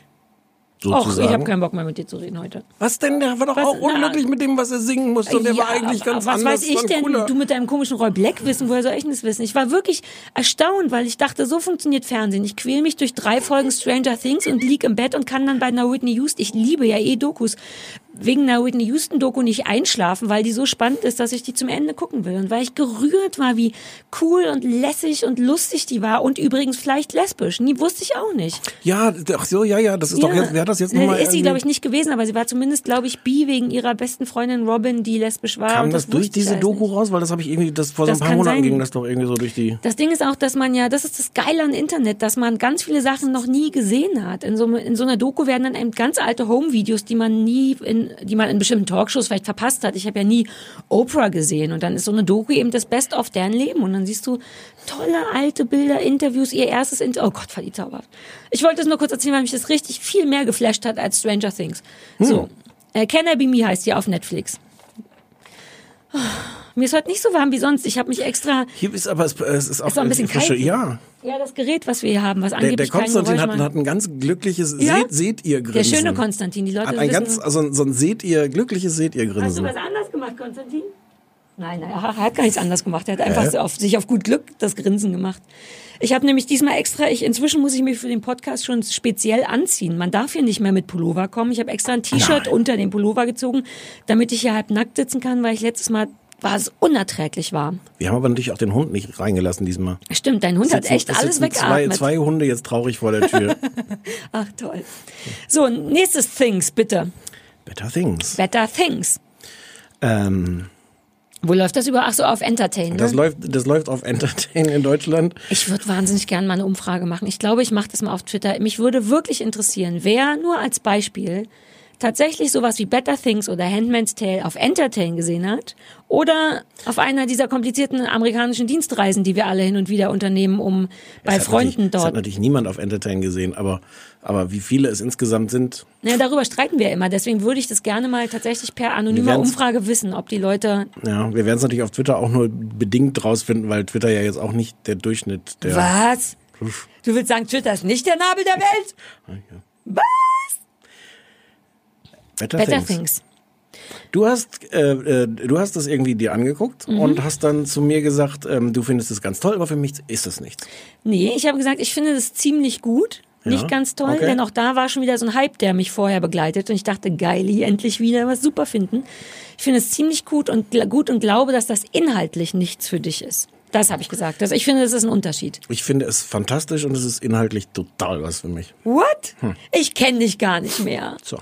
Och, ich habe keinen Bock mehr mit dir zu reden heute. was denn? Der war doch Was? auch Na, unglücklich mit dem, was er singen musste. Und der war eigentlich ganz was anders. weiß ich denn? cooler. Du mit deinem komischen Roy Black wissen, woher soll ich denn das wissen? Ich war wirklich erstaunt, weil ich dachte, so funktioniert Fernsehen. Ich quäl mich durch drei Folgen Stranger Things und lieg im Bett und kann dann bei einer Whitney Houston, ich liebe ja eh Dokus, wegen einer Whitney Houston Doku nicht einschlafen, weil die so spannend ist, dass ich die zum Ende gucken will. Und weil ich gerührt war, wie cool und lässig und lustig die war und übrigens vielleicht lesbisch. Nie wusste ich auch nicht. Ja, ach so, ja, ja, das ist doch jetzt, wer das jetzt nochmal ist sie, glaube ich, nicht gewesen, aber sie war zumindest, glaube ich, bi wegen ihrer besten Freundin Robin, die lesbisch war. Kam und das, durch diese Doku nicht. raus? Weil das habe ich irgendwie, das vor Das so ein paar Monaten sein. ging das doch irgendwie so durch die... Das Ding ist auch, dass man ja, das ist das Geile an Internet, dass man ganz viele Sachen noch nie gesehen hat. In so, in so einer Doku werden dann eben ganz alte Home-Videos, die man nie, in, die man in bestimmten Talkshows vielleicht verpasst hat. Ich habe ja nie Oprah gesehen und dann ist so eine Doku eben das Best of deren Leben und dann siehst du tolle alte Bilder, Interviews, ihr erstes Interview. Oh Gott, war die zauberhaft. Ich wollte das nur kurz erzählen, weil mich das richtig viel mehr geflasht hat als Stranger Things. So, äh, Can I Be Me heißt die auf Netflix. Oh, Mir ist heute nicht so warm wie sonst. Ich habe mich extra Hier ist aber, es, es ist auch, Ist ein bisschen kalt. Ja, Ja, das Gerät, was wir hier haben, was der, angeblich der Konstantin kein hat, Geräusch macht. hat ein ganz glückliches Ja? Seht, seht ihr Der Grinsen. schöne Konstantin, die Leute Hat ein wissen. ganz, also so ein Seht ihr, glückliches Seht ihr Hast du Grinsen. was anders gemacht, Konstantin? Nein, nein, er hat gar nichts anders gemacht. Er hat einfach so auf, sich auf gut Glück das Grinsen gemacht. Ich habe nämlich diesmal extra, ich, inzwischen muss ich mich für den Podcast schon speziell anziehen. Man darf hier nicht mehr mit Pullover kommen. Ich habe extra ein T-Shirt unter den Pullover gezogen, damit ich hier halb nackt sitzen kann, weil ich letztes Mal war es unerträglich warm. Wir haben aber natürlich auch den Hund nicht reingelassen diesmal. Stimmt, dein Hund hat Sitzen- echt es alles sitzen zwei, weggeatmet. zwei Hunde jetzt traurig vor der Tür. [LAUGHS] Ach toll. So, nächstes Things, bitte. Better Things. Better Things. Ähm, Wo läuft das über? Ach so, auf Entertain. Ne? das, läuft, das läuft auf Entertain in Deutschland. Ich würde wahnsinnig gerne mal eine Umfrage machen. Ich glaube, ich mache das mal auf Twitter. Mich würde wirklich interessieren, wer nur als Beispiel tatsächlich sowas wie Better Things oder Handmaid's Tale auf Entertain gesehen hat oder auf einer dieser komplizierten amerikanischen Dienstreisen, die wir alle hin und wieder unternehmen, um bei Freunden natürlich- Es hat dort. natürlich niemand auf Entertain gesehen, aber, aber wie viele es insgesamt sind, Ja, darüber streiten wir immer. Deswegen würde ich das gerne mal tatsächlich per anonymer Umfrage wissen, ob die Leute. ja, wir werden es natürlich auf Twitter auch nur bedingt rausfinden, weil Twitter ja jetzt auch nicht der Durchschnitt der. Was? Du willst sagen, Twitter ist nicht der Nabel der Welt? Was? Better, Better Things. Things. Du hast, äh, äh, du hast das irgendwie dir angeguckt Mhm. und hast dann zu mir gesagt, ähm, du findest es ganz toll, aber für mich ist es nichts. Nee, ich habe gesagt, ich finde das ziemlich gut. Nicht ganz toll, okay. denn auch da war schon wieder so ein Hype, der mich vorher begleitet und ich dachte, geil, hier endlich wieder was super finden. Ich finde es ziemlich gut und gut und glaube, dass das inhaltlich nichts für dich ist. Das habe ich gesagt. Also ich finde, das ist ein Unterschied. Ich finde es fantastisch und es ist inhaltlich total was für mich. What? Ich kenne dich gar nicht mehr. So.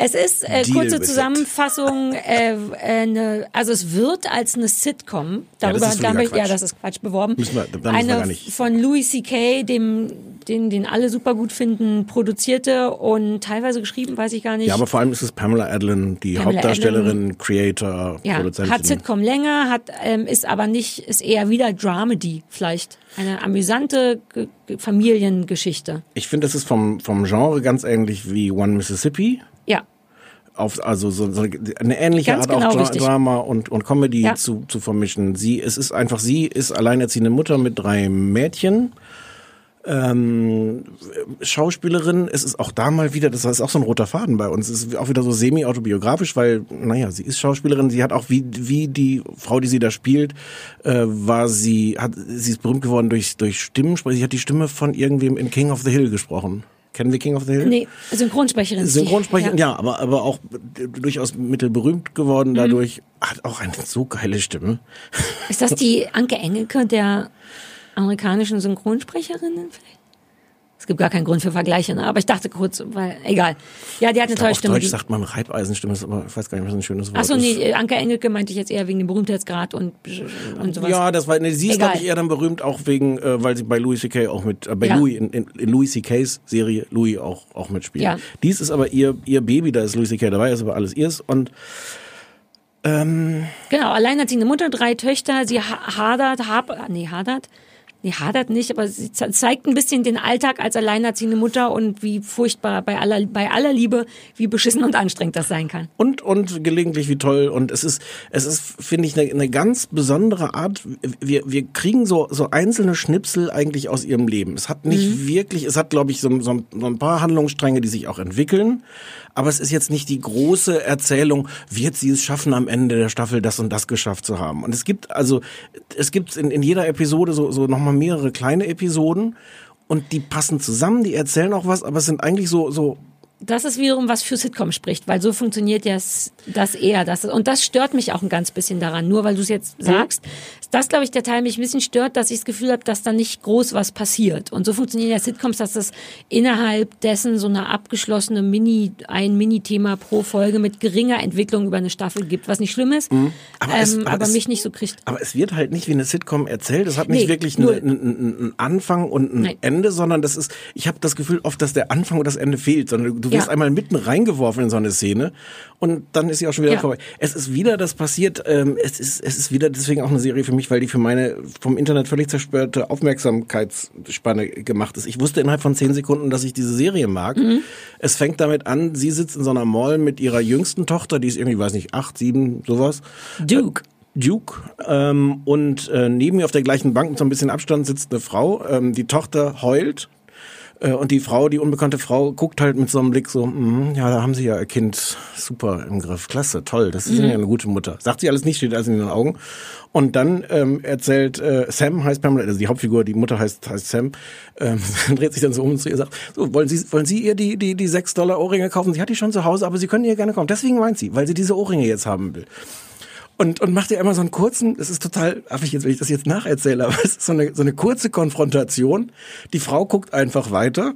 Es ist äh, kurze. Zusammenfassung, äh, äh, ne, also es wird als eine Sitcom, darüber das ist wir, ja, das ist Quatsch beworben, Müssen wir- da müssen wir eine gar nicht- von Louis C.K., dem, den, den alle super gut finden, produzierte und teilweise geschrieben, weiß ich gar nicht. Ja, aber vor allem ist es Pamela Adlon, die Pamela Hauptdarstellerin, Creator, ja, Produzentin. hat Sitcom länger, hat, ähm, ist aber nicht, ist eher wieder Dramedy vielleicht. Eine amüsante Ge- Familiengeschichte. Ich finde, es ist vom, vom Genre ganz ähnlich wie One Mississippi. Auf, also so, so eine ähnliche Ganz Art genau auch richtig. Drama und, und Comedy Ja. zu, zu vermischen. Sie, es ist einfach, sie ist alleinerziehende Mutter mit drei Mädchen. Ähm, Schauspielerin, es ist auch da mal wieder, das ist auch so ein roter Faden bei uns, es ist auch wieder so semi-autobiografisch, weil, naja, sie ist Schauspielerin, sie hat auch wie, wie die Frau, die sie da spielt, äh, war sie, hat, sie ist berühmt geworden durch, durch Stimmensprache, sie hat die Stimme von irgendwem in King of the Hill gesprochen. Kennen wir King of the Hill? Nee, Synchronsprecherin. Synchronsprecherin, Ja. ja, aber, aber auch durchaus mittelberühmt geworden dadurch. Hat auch eine so geile Stimme. Ist das die Anke Engelke der amerikanischen Synchronsprecherinnen vielleicht? Es gibt gar keinen Grund für Vergleiche, ne? aber ich dachte kurz, weil, egal. Ja, die hat eine tolle Auf Stimme. Deutsch die- sagt man Reibeisenstimme, ist aber ich weiß gar nicht, was ein schönes Wort Ach so, ist. nee, Anke Engelke meinte ich jetzt eher wegen dem Berühmtheitsgrad und, und sowas. Ja, das war, nee, sie ist, glaube ich, eher dann berühmt, auch wegen, äh, weil sie bei Louis C.K. auch mit, äh, bei Ja. Louis, in, in, in Louis C.K.'s Serie Louis auch, auch mitspielt. Ja. Dies ist aber ihr, ihr Baby, da ist Louis C.K. dabei, ist aber alles ihrs und Genau, alleinerziehende Mutter, drei Töchter, sie ha- hadert, hab, nee, hadert, nee, hadert nicht, aber sie ze- zeigt ein bisschen den Alltag als alleinerziehende Mutter und wie furchtbar bei aller, bei aller Liebe, wie beschissen und anstrengend das sein kann. und und gelegentlich wie toll. Und es ist es ist finde ich eine, eine ganz besondere Art. Wir wir kriegen so so einzelne Schnipsel eigentlich aus ihrem Leben. Es hat nicht wirklich es hat glaube ich so, so, so ein paar Handlungsstränge die sich auch entwickeln. Aber es ist jetzt nicht die große Erzählung wird sie es schaffen am Ende der Staffel das und das geschafft zu haben? Und es gibt also es gibt in, in jeder Episode so so noch mal mehrere kleine Episoden und die passen zusammen die erzählen auch was aber es sind eigentlich so so Das ist wiederum was für Sitcom spricht, weil so funktioniert ja s- das eher. Das, und das stört mich auch ein ganz bisschen daran. Nur weil du es jetzt sagst, ist das, glaube ich, der Teil mich ein bisschen stört, dass ich das Gefühl habe, dass da nicht groß was passiert. Und so funktionieren ja Sitcoms, dass es innerhalb dessen so eine abgeschlossene Mini, ein Mini-Thema pro Folge mit geringer Entwicklung über eine Staffel gibt, was nicht schlimm ist, Mhm. Aber aber, es- ähm, aber es- mich nicht so kriegt. Aber es wird halt nicht wie eine Sitcom erzählt. Es hat nicht Nee, wirklich einen, einen Anfang und ein Nein. Ende, sondern das ist, ich habe das Gefühl oft, dass der Anfang und das Ende fehlt, sondern du wirst Ja. einmal mitten reingeworfen in so eine Szene und dann ist sie auch schon wieder Ja. vorbei. Es ist wieder das passiert, ähm, es ist, es ist wieder deswegen auch eine Serie für mich, weil die für meine vom Internet völlig zerstörte Aufmerksamkeitsspanne gemacht ist. Ich wusste innerhalb von zehn Sekunden, dass ich diese Serie mag. Mhm. Es fängt damit an, sie sitzt in so einer Mall mit ihrer jüngsten Tochter, die ist irgendwie, weiß nicht, acht, sieben, sowas. Duke. Duke ähm, und äh, neben mir auf der gleichen Bank mit so ein bisschen Abstand sitzt eine Frau. Ähm, die Tochter heult äh, und die Frau, die unbekannte Frau, guckt halt mit so einem Blick so, "Mhm, ja, da haben sie ja ihr Kind super im Griff, klasse, toll, das ist ja eine gute Mutter. Sagt sie alles nicht, steht alles in den Augen. Und dann ähm, erzählt äh, Sam heißt Pamela, also die Hauptfigur, die Mutter heißt heißt Sam, ähm, [LAUGHS] dreht sich dann so um zu ihr und sagt, so wollen Sie wollen Sie ihr die die die sechs Dollar Ohrringe kaufen? Sie hat die schon zu Hause, aber Sie können ihr gerne kaufen. Deswegen weint sie, weil sie diese Ohrringe jetzt haben will und, und macht ihr immer so einen kurzen, es ist total affig jetzt, wenn ich das jetzt nacherzähle, [LAUGHS] aber es ist so eine, so eine kurze Konfrontation. Die Frau guckt einfach weiter.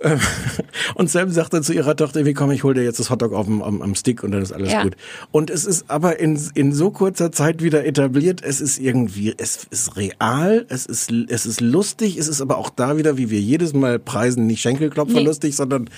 ähm, [LAUGHS] Und Sam sagt dann zu ihrer Tochter, wie komm, ich hol dir jetzt das Hotdog auf dem, am, am Stick und dann ist alles Ja. gut. Und es ist aber in, in so kurzer Zeit wieder etabliert, es ist irgendwie, es ist real, es ist, es ist lustig, es ist aber auch da wieder, wie wir jedes Mal preisen, nicht Schenkelklopfer Nee. lustig, sondern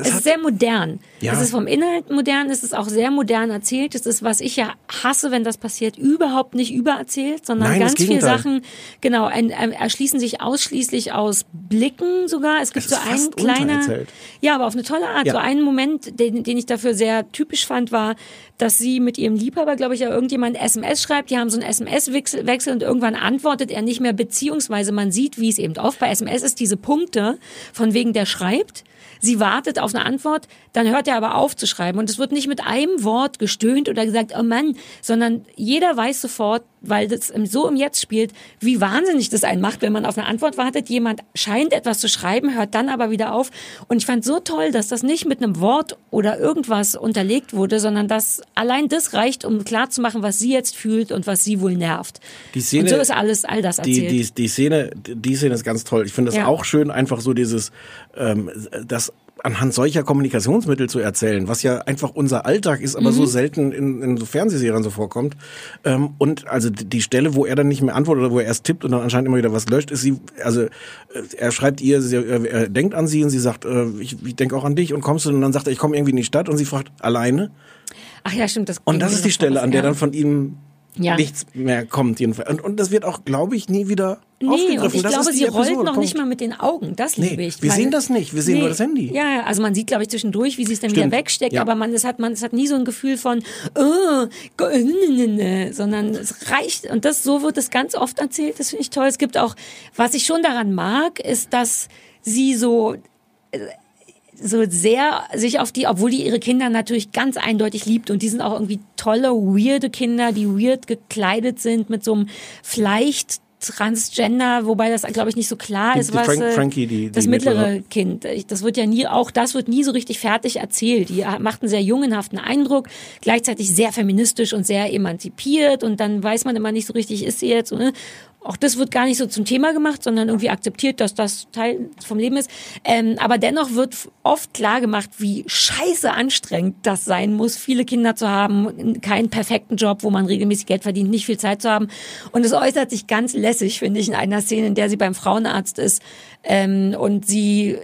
Es ist sehr modern. Ja. Es ist vom Inhalt modern, es ist auch sehr modern erzählt. Es ist, was ich ja hasse, wenn das passiert, überhaupt nicht übererzählt, sondern Nein, ganz viele. Sachen, genau, ein, ein, erschließen sich ausschließlich aus Blicken sogar. Es gibt Es so einen untererzählt. ja, aber auf eine tolle Art. Ja. So einen Moment, den, den ich dafür sehr typisch fand, war, dass sie mit ihrem Liebhaber, glaube ich, ja irgendjemand SMS schreibt. Die haben so einen SMS-Wechsel Wechsel und irgendwann antwortet er nicht mehr, beziehungsweise man sieht, wie es eben oft bei SMS ist, diese Punkte, von wegen der schreibt. Sie wartet auf eine Antwort, dann hört er aber auf zu schreiben. Und es wird nicht mit einem Wort gestöhnt oder gesagt, oh Mann, sondern jeder weiß sofort, weil das so im Jetzt spielt, wie wahnsinnig das einen macht, wenn man auf eine Antwort wartet. Jemand scheint etwas zu schreiben, hört dann aber wieder auf. Und ich fand so toll, dass das nicht mit einem Wort oder irgendwas unterlegt wurde, sondern dass allein das reicht, um klarzumachen, was sie jetzt fühlt und was sie wohl nervt. Die Szene- und so ist alles, all das die, erzählt. die, die Szene, die Szene ist ganz toll. Ich finde es Ja. auch schön, einfach so dieses, ähm, das anhand solcher Kommunikationsmittel zu erzählen, was ja einfach unser Alltag ist, aber Mhm. so selten in, in so Fernsehserien so vorkommt. Ähm, und also die Stelle, wo er dann nicht mehr antwortet oder wo er erst tippt und dann anscheinend immer wieder was löscht, ist sie, also äh, er schreibt ihr, sie, er, denkt an sie und sie sagt, äh, ich, ich denke auch an dich und kommst du und dann sagt er, ich komme irgendwie in die Stadt und sie fragt, alleine? Ach ja, stimmt. Das Und das ist die Stelle, an der dann von ihm Ja. nichts mehr kommt jedenfalls. Und, und das wird auch, glaube ich, nie wieder Nee, aufgegriffen. und ich das glaube, sie rollt Episode, noch Punkt. nicht mal mit den Augen. Das Nee, liebe ich. wir sehen das nicht. Wir sehen nur das Handy. Ja, ja, also man sieht, glaube ich, zwischendurch, wie sie es dann wieder wegsteckt, Ja. aber man, es hat, man, es hat nie so ein Gefühl von, oh, äh, [LAUGHS] sondern es reicht. Und das, so wird es ganz oft erzählt. Das finde ich toll. Es gibt auch, was ich schon daran mag, ist, dass sie so, so sehr sich auf die, obwohl die ihre Kinder natürlich ganz eindeutig liebt und die sind auch irgendwie tolle, weirde Kinder, die weird gekleidet sind mit so einem vielleicht Transgender, wobei das glaube ich nicht so klar Die- ist, was Frank- äh, Frankie, die- das die mittlere mittlere. Kind. Das wird ja nie, auch das wird nie so richtig fertig erzählt. Die macht einen sehr jungenhaften Eindruck, gleichzeitig sehr feministisch und sehr emanzipiert und dann weiß man immer nicht so richtig, ist sie jetzt, ne? Auch das wird gar nicht so zum Thema gemacht, sondern irgendwie akzeptiert, dass das Teil vom Leben ist. Ähm, aber dennoch wird oft klar gemacht, wie scheiße anstrengend das sein muss, viele Kinder zu haben, keinen perfekten Job, wo man regelmäßig Geld verdient, nicht viel Zeit zu haben. Und es äußert sich ganz lässig, finde ich, in einer Szene, in der sie beim Frauenarzt ist ähm, und sie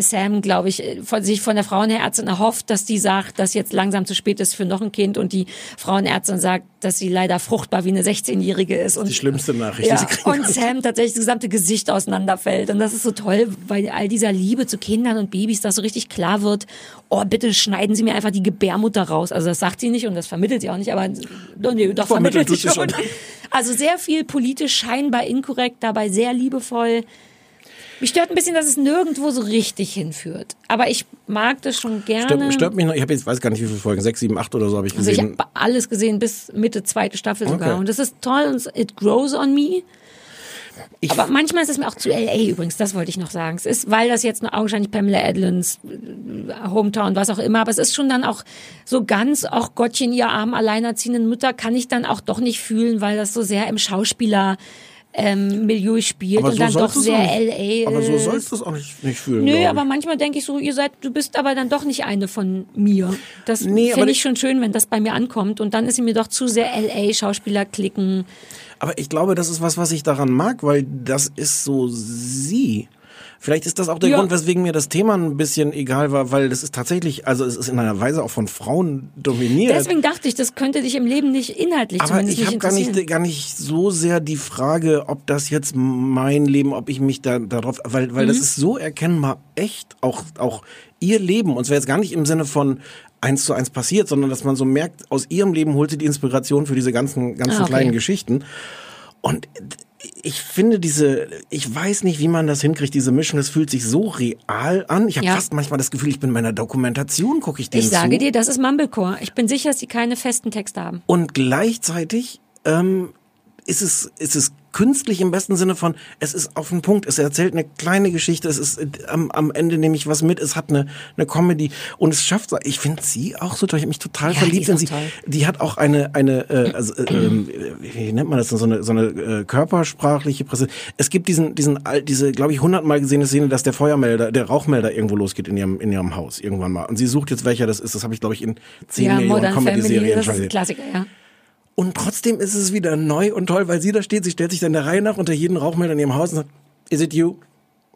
Sam, glaube ich, äh, von sich von der Frauenärztin erhofft, dass die sagt, dass jetzt langsam zu spät ist für noch ein Kind und die Frauenärztin sagt, dass sie leider fruchtbar wie eine 16-Jährige ist. Und Die schlimmste Nachricht, die ja, und. Sam tatsächlich das gesamte Gesicht auseinanderfällt. Und das ist so toll, weil all dieser Liebe zu Kindern und Babys, dass so richtig klar wird, oh, bitte schneiden Sie mir einfach die Gebärmutter raus. Also das sagt sie nicht und das vermittelt sie auch nicht, aber doch, nee, doch Vermittelt vermittelt sie schon. schon. Also sehr viel politisch scheinbar inkorrekt, dabei sehr liebevoll. Mich stört ein bisschen, dass es nirgendwo so richtig hinführt. Aber ich mag das schon gerne. Stört, stört mich noch, ich habe jetzt, weiß gar nicht wie viele Folgen, sechs, sieben, acht oder so habe ich also ich gesehen. habe alles gesehen bis Mitte zweite Staffel sogar. Okay. Und das ist toll und it grows on me. Ich- Aber manchmal ist es mir auch zu LA übrigens, das wollte ich noch sagen. Es ist, weil das jetzt nur augenscheinlich Pamela Adlins äh, Hometown, was auch immer, aber es ist schon dann auch so ganz, auch Gottchen, ihr armen, alleinerziehenden Mütter, kann ich dann auch doch nicht fühlen, weil das so sehr im Schauspieler ähm, Milieu spielt aber und so dann doch sehr LA Aber so sollst du es auch nicht, nicht fühlen. Nö, aber manchmal denke ich so, ihr seid, du bist aber dann doch nicht eine von mir. Das Nee, finde ich schon schön, wenn das bei mir ankommt. Und dann ist sie mir doch zu sehr LA, Schauspieler klicken. Aber ich glaube, das ist was, was ich daran mag, weil das ist so sie. Vielleicht ist das auch der Ja. Grund, weswegen mir das Thema ein bisschen egal war, weil das ist tatsächlich, also es ist in einer Weise auch von Frauen dominiert. Deswegen dachte ich, das könnte dich im Leben nicht inhaltlich Aber zumindest ich habe gar nicht, gar nicht so sehr die Frage, ob das jetzt mein Leben, ob ich mich da darauf, weil, weil das Mhm. ist so erkennbar echt, auch, auch ihr Leben. Und zwar jetzt gar nicht im Sinne von eins zu eins passiert, sondern dass man so merkt, aus ihrem Leben holt sie die Inspiration für diese ganzen, ganzen Ah, okay. kleinen Geschichten. Und ich finde diese, ich weiß nicht, wie man das hinkriegt, diese Mischung, das fühlt sich so real an. Ich habe Ja. fast manchmal das Gefühl, ich bin in meiner Dokumentation, gucke ich denen Ich sage zu. dir, das ist Mumblecore. Ich bin sicher, dass sie keine festen Texte haben. Und gleichzeitig ähm, ist es ist es künstlich im besten Sinne von es ist auf den Punkt es erzählt eine kleine Geschichte es ist äh, am, am Ende nehme ich was mit es hat eine eine Comedy und es schafft ich finde sie auch so toll ich habe mich total Ja, verliebt in sie toll. die hat auch eine eine äh, also, äh, ähm, wie nennt man das denn? so eine so eine äh, körpersprachliche Präsenz es gibt diesen diesen diese glaube ich hundertmal gesehene Szene dass der Feuermelder der Rauchmelder irgendwo losgeht in ihrem in ihrem Haus irgendwann mal und sie sucht jetzt welcher das ist das habe ich glaube ich in zehn Ja, Millionen Comedy-Serien das schon gesehen. Klassiker, ja. Und trotzdem ist es wieder neu und toll, weil sie da steht. Sie stellt sich dann der Reihe nach unter jeden Rauchmelder in ihrem Haus und sagt, is it you?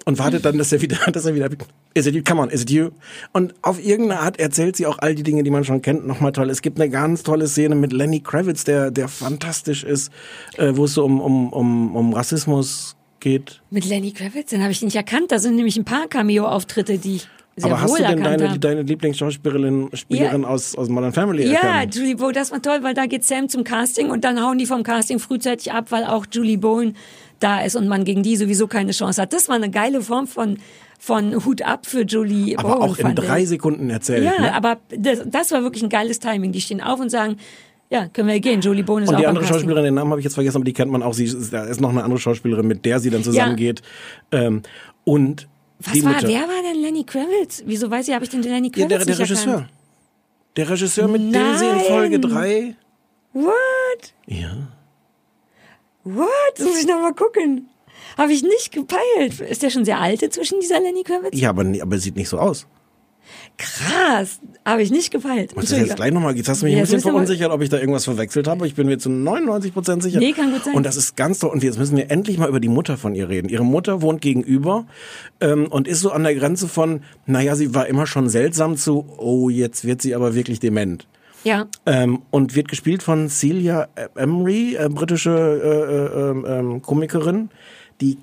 Und wartet dann, dass er wieder, [LAUGHS] dass er wieder, Is it you? Come on, is it you? Und auf irgendeine Art erzählt sie auch all die Dinge, die man schon kennt, nochmal toll. Es gibt eine ganz tolle Szene mit Lenny Kravitz, der, der fantastisch ist, äh, wo es so um, um, um, um Rassismus geht. Mit Lenny Kravitz, den habe ich nicht erkannt. Da sind nämlich ein paar Cameo-Auftritte, die ich sehr Aber hast du denn deine, deine Lieblingsschauspielerin Spielerin Ja. aus, aus Modern Family Ja, erkannt? Julie Bowen, das war toll, weil da geht Sam zum Casting und dann hauen die vom Casting frühzeitig ab, weil auch Julie Bowen da ist und man gegen die sowieso keine Chance hat. Das war eine geile Form von, von Hut ab für Julie Aber Bowen. auch in drei ich. Sekunden erzählt. Ja, ne? aber das, das war wirklich ein geiles Timing. Die stehen auf und sagen, ja, können wir gehen. Julie Bowen ist Und die andere. Schauspielerin, den Namen habe ich jetzt vergessen, aber die kennt man auch. Sie ist, da ist noch eine andere Schauspielerin, mit der sie dann zusammengeht. Ähm, und Was die war, mit wer war denn Lenny Kravitz? Wieso weiß ich, habe ich den Lenny ja, Kravitz der, der nicht Regisseur. erkannt? Der Regisseur, mit dem sie in Folge Nein. 3. What? Ja. What? Das muss ich noch mal gucken. Habe ich nicht gepeilt. Ist der schon sehr alt inzwischen, dieser Lenny Kravitz? Ja, aber, aber sieht nicht so aus. Krass. Habe ich nicht gepeilt. Muss das jetzt gleich nochmal, jetzt hast du mich Ja, ein bisschen verunsichert, ob ich da irgendwas verwechselt habe. Ich bin mir zu 99% sicher. Nee, kann gut sein. Und das ist ganz toll. Und jetzt müssen wir endlich mal über die Mutter von ihr reden. Ihre Mutter wohnt gegenüber ähm, und ist so an der Grenze von, naja, sie war immer schon seltsam zu, oh, jetzt wird sie aber wirklich dement. Ja. Ähm, und wird gespielt von Celia Emery, äh, britische äh, äh, ähm, ähm, Komikerin, die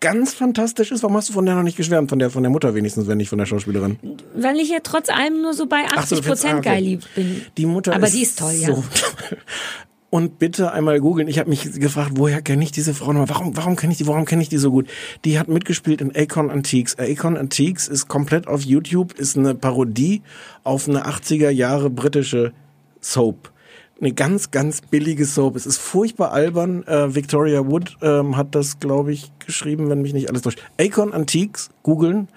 ganz fantastisch ist. Warum hast du von der noch nicht geschwärmt? Von der, von der Mutter wenigstens, wenn nicht von der Schauspielerin. Weil ich ja trotz allem nur so bei 80 Ach so, du findest- Prozent ah, okay. geil lieb bin. Die Mutter Aber ist die ist toll, ja. so. [LAUGHS] Und bitte einmal googeln. Ich habe mich gefragt, woher kenne ich diese Frau nochmal? Warum, warum kenne ich die? Warum kenne ich die so gut? Die hat mitgespielt in Akon Antiques. Akon Antiques ist komplett auf YouTube, ist eine Parodie auf eine 80er Jahre britische Soap. Eine ganz, ganz billige Soap. Es ist furchtbar albern. Äh, Victoria Wood ähm, hat das, glaube ich, geschrieben, wenn mich nicht alles täuscht. Akon Antiques, googeln.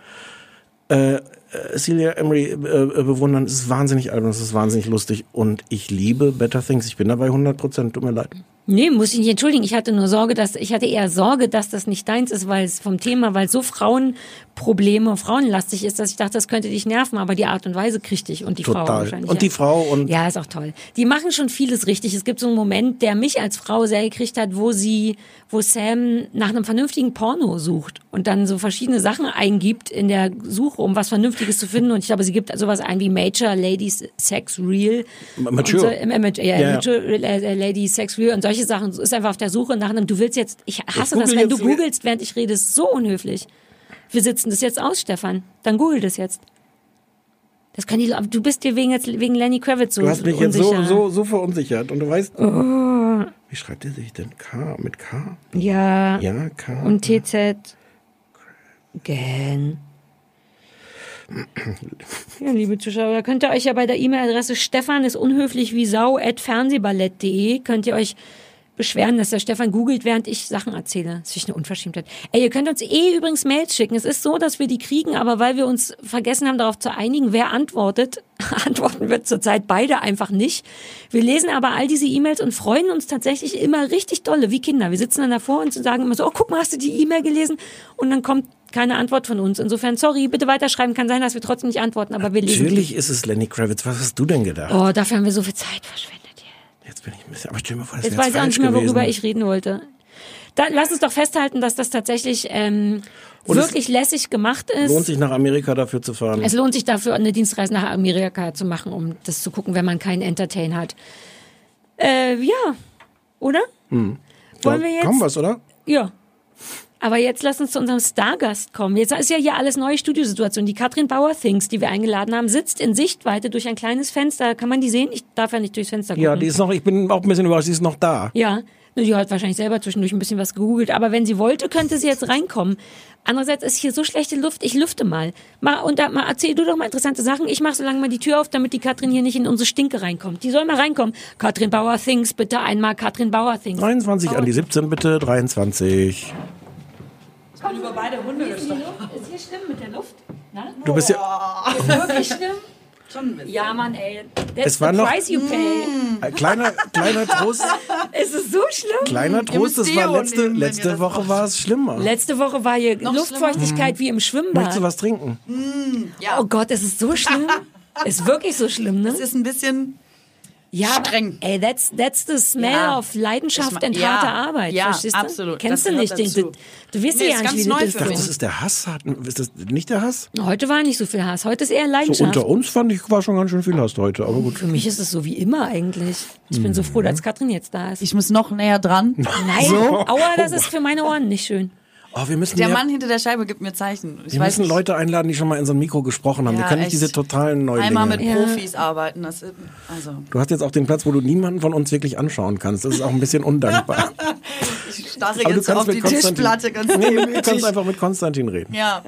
Äh, äh, Celia Emery äh, äh, bewundern. Es ist wahnsinnig albern, es ist wahnsinnig lustig und ich liebe Better Things. Ich bin dabei 100 Prozent. Tut mir leid. Nee, muss ich nicht entschuldigen. Ich hatte nur Sorge, dass ich hatte eher Sorge, dass das nicht deins ist, weil es vom Thema, weil es so Frauenprobleme, frauenlastig ist, dass ich dachte, das könnte dich nerven, aber die Art und Weise kriegt dich und die Frau Total. wahrscheinlich. Und ja. die Frau und Ja, ist auch toll. Die machen schon vieles richtig. Es gibt so einen Moment, der mich als Frau sehr gekriegt hat, wo sie, wo Sam nach einem vernünftigen Porno sucht und dann so verschiedene Sachen eingibt in der Suche, um was Vernünftiges zu finden. Und ich glaube, sie gibt sowas ein wie Major Ladies Sex Real. Mature. So, äh, äh, ja, Ja. Mature äh, Lady Sex Real und solche Sachen. Ist einfach auf der Suche nach einem, du willst jetzt, ich hasse das, wenn du googelst, während ich rede, ist so unhöflich. Wir sitzen das jetzt aus, Stefan. Dann google das jetzt. Das können die, du bist dir wegen jetzt wegen Lenny Kravitz so du hast mich jetzt so, unsicher. so, so verunsichert. Und du weißt, Oh. wie schreibt er sich denn? K mit K? Ja. Ja, K. Und TZ. Gen. Ja, liebe Zuschauer, könnt ihr euch ja bei der E-Mail-Adresse Stefan ist unhöflich wie Sau at fernsehballett.de könnt ihr euch beschweren, dass der Stefan googelt, während ich Sachen erzähle. Das ist eine Unverschämtheit. Ey, ihr könnt uns eh übrigens Mails schicken. Es ist so, dass wir die kriegen, aber weil wir uns vergessen haben, darauf zu einigen, wer antwortet, [LAUGHS] antworten wir zurzeit beide einfach nicht. Wir lesen aber all diese E-Mails und freuen uns tatsächlich immer richtig dolle, wie Kinder. Wir sitzen dann davor und sagen immer so, oh, guck mal, hast du die E-Mail gelesen? Und dann kommt keine Antwort von uns. Insofern, sorry, bitte weiterschreiben. Kann sein, dass wir trotzdem nicht antworten, aber wir lesen. Natürlich ist es Lenny Kravitz. Was hast du denn gedacht? Oh, dafür haben wir so viel Zeit verschwendet. Jetzt bin ich ein bisschen, aber stell mal vor, das Jetzt wäre weiß ich auch nicht mehr, worüber gewesen. ich reden wollte. Da, lass uns doch festhalten, dass das tatsächlich ähm, Und wirklich lässig gemacht ist. Lohnt sich nach Amerika dafür zu fahren. Es lohnt sich dafür, eine Dienstreise nach Amerika zu machen, um das zu gucken, wenn man keinen Entertain hat. Äh, ja, oder? Wollen wir jetzt? Kaum was, oder? Ja. Aber jetzt lass uns zu unserem Stargast kommen. Jetzt ist ja hier alles neue Studiosituation. Die Katrin Bauer Things, die wir eingeladen haben, sitzt in Sichtweite durch ein kleines Fenster. Kann man die sehen? Ich darf ja nicht durchs Fenster gucken. Ja, die ist noch, ich bin auch ein bisschen überrascht, sie ist noch da. Ja, die hat wahrscheinlich selber zwischendurch ein bisschen was gegoogelt. Aber wenn sie wollte, könnte sie jetzt reinkommen. Andererseits ist hier so schlechte Luft, ich lüfte mal. mal und da, mal erzähl du doch mal interessante Sachen. Ich mache so lange mal die Tür auf, damit die Katrin hier nicht in unsere Stinke reinkommt. Die soll mal reinkommen. Katrin Bauer Things, bitte einmal Katrin Bauer Things. 23 an die 17 bitte, 23. Über beide Hunde ist, Luft, ist hier schlimm mit der Luft? Na? Du bist ja, Ist wirklich schlimm? Ja, Mann, ey. That's Es war the noch- price you pay. äh, kleiner, kleiner Trost, [LAUGHS] Ist es so schlimm? kleiner Trost, das war letzte, nehmen, letzte das Woche war es schlimmer. Letzte Woche war hier Noch Luftfeuchtigkeit wie im Möchtest Schwimmbad. du was trinken? Ja, Oh Gott, es ist so schlimm. [LAUGHS] ist wirklich so schlimm, ne? es ist ein bisschen Ja, aber, streng. Ey, that's, that's the smell Ja. of Leidenschaft Das und ja. harte Arbeit. Ja, verstehst du? absolut. Kennst Das du nicht? Den, du, du wirst Nee, ja nicht, ganz wie neu du für das mich. Das ist der Hass. Ist das nicht der Hass? Heute war nicht so viel Hass. Heute ist eher So Leidenschaft. unter uns fand ich, war schon ganz schön viel Hass heute, aber gut. Für mich ist es so wie immer eigentlich. Ich bin so froh, Mhm. dass Katrin jetzt da ist. Ich muss noch näher dran. Nein, aua, das ist für meine Ohren nicht schön. Oh, wir müssen Der ja, Mann hinter der Scheibe gibt mir Zeichen. Ich wir weiß müssen nicht. Leute einladen, die schon mal in so ein Mikro gesprochen haben. Ja, wir können nicht diese totalen Neulinge. Einmal mit Ja. Profis arbeiten. Das, also, Du hast jetzt auch den Platz, wo du niemanden von uns wirklich anschauen kannst. Das ist auch ein bisschen undankbar. [LAUGHS] ich starre Aber du jetzt auf kannst die mit Konstantin, Tischplatte ganz nee, du kannst einfach mit Konstantin reden. Ja,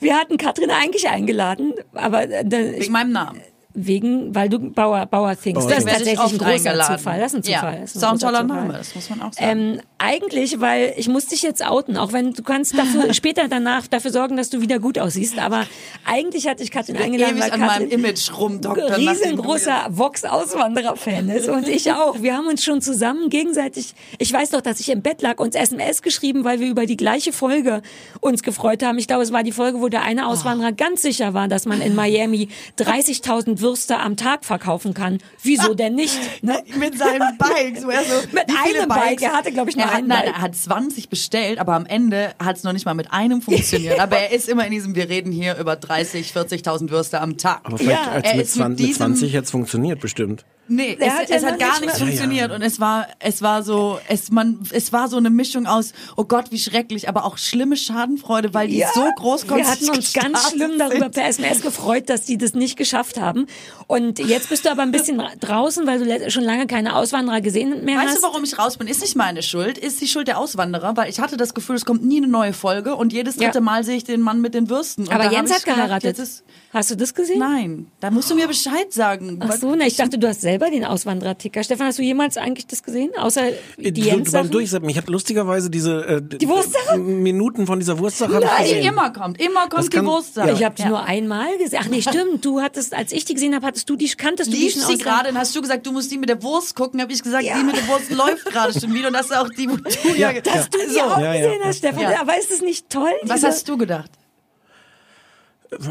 Wir hatten Katrin eigentlich eingeladen, aber äh, wegen meinem Namen. Wegen, weil du Bauer, Bauer Things. Bauer das ist tatsächlich ein großer eingeladen. Zufall. Das ist ein Zufall. Ja, Das ist ein toller Zufall. Name, das muss man auch sagen. Ähm, eigentlich, weil ich muss dich jetzt outen, auch wenn du kannst dafür, [LAUGHS] später danach dafür sorgen, dass du wieder gut aussiehst. Aber eigentlich hatte ich Katrin eingeladen, weil an meinem Katrin Image rumdoktern. riesengroßer Vox-Auswanderer-Fan ist und ich auch. Wir haben uns schon zusammen gegenseitig, ich weiß doch, dass ich im Bett lag, uns SMS geschrieben, weil wir über die gleiche Folge uns gefreut haben. Ich glaube, es war die Folge, wo der eine Auswanderer ganz sicher war, dass man in Miami 30.000 Würste am Tag verkaufen kann. Wieso denn nicht? [LAUGHS] Ne? mit seinen Bikes. Wo er so, [LAUGHS] Mit wie viele einem Bike. Er hatte, glaub ich, nur er hat, ein Nein, Bike. er hat 20 bestellt, aber am Ende hat es noch nicht mal mit einem funktioniert. [LAUGHS] aber er ist immer in diesem, wir reden hier über 30, 40.000 Würste am Tag. Aber vielleicht Ja, als mit, ist mit 20, mit diesem- 20 jetzt funktioniert bestimmt. Nee, es, hat ja es hat gar nicht nichts funktioniert und es war, es war so, es man, es war so eine Mischung aus, oh Gott, wie schrecklich, aber auch schlimme Schadenfreude, weil die so groß Wir hatten uns ganz [LAUGHS] schlimm darüber per SMS gefreut, dass die das nicht geschafft haben. Und jetzt bist du aber ein bisschen draußen, weil du schon lange keine Auswanderer gesehen mehr Weißt hast. du, warum ich raus bin? Ist nicht meine Schuld, ist die Schuld der Auswanderer, weil ich hatte das Gefühl, es kommt nie eine neue Folge und jedes dritte Ja. Mal sehe ich den Mann mit den Würsten. Und aber Jens hat gedacht, geheiratet. Ist, hast du das gesehen? nein, da musst du mir Bescheid sagen. Ach so, na, ich dachte, du hast selber den Auswanderer-Ticker. Stefan, hast du jemals eigentlich das gesehen? Außer die Du- Jens beim Durchsetzen. Ich habe lustigerweise diese äh, die Wurstsache? Minuten von dieser Wurstsache Nein, Die gesehen. immer kommt, immer Das kommt kann- die Wurst da. ja. Ich habe die nur einmal gesehen. Ach nee, stimmt. Du hattest, als ich die gesehen habe, hattest du die, kanntest du die Lief schon sie gerade und hast du gesagt, du musst die mit der Wurst gucken, habe ich gesagt, Ja. die mit der Wurst läuft gerade schon wieder und das ist auch die, wo du ja, Dass du die so. auch Ja, ja. gesehen hast, Stefan. Ja. Aber ist es nicht toll? Was hast du gedacht?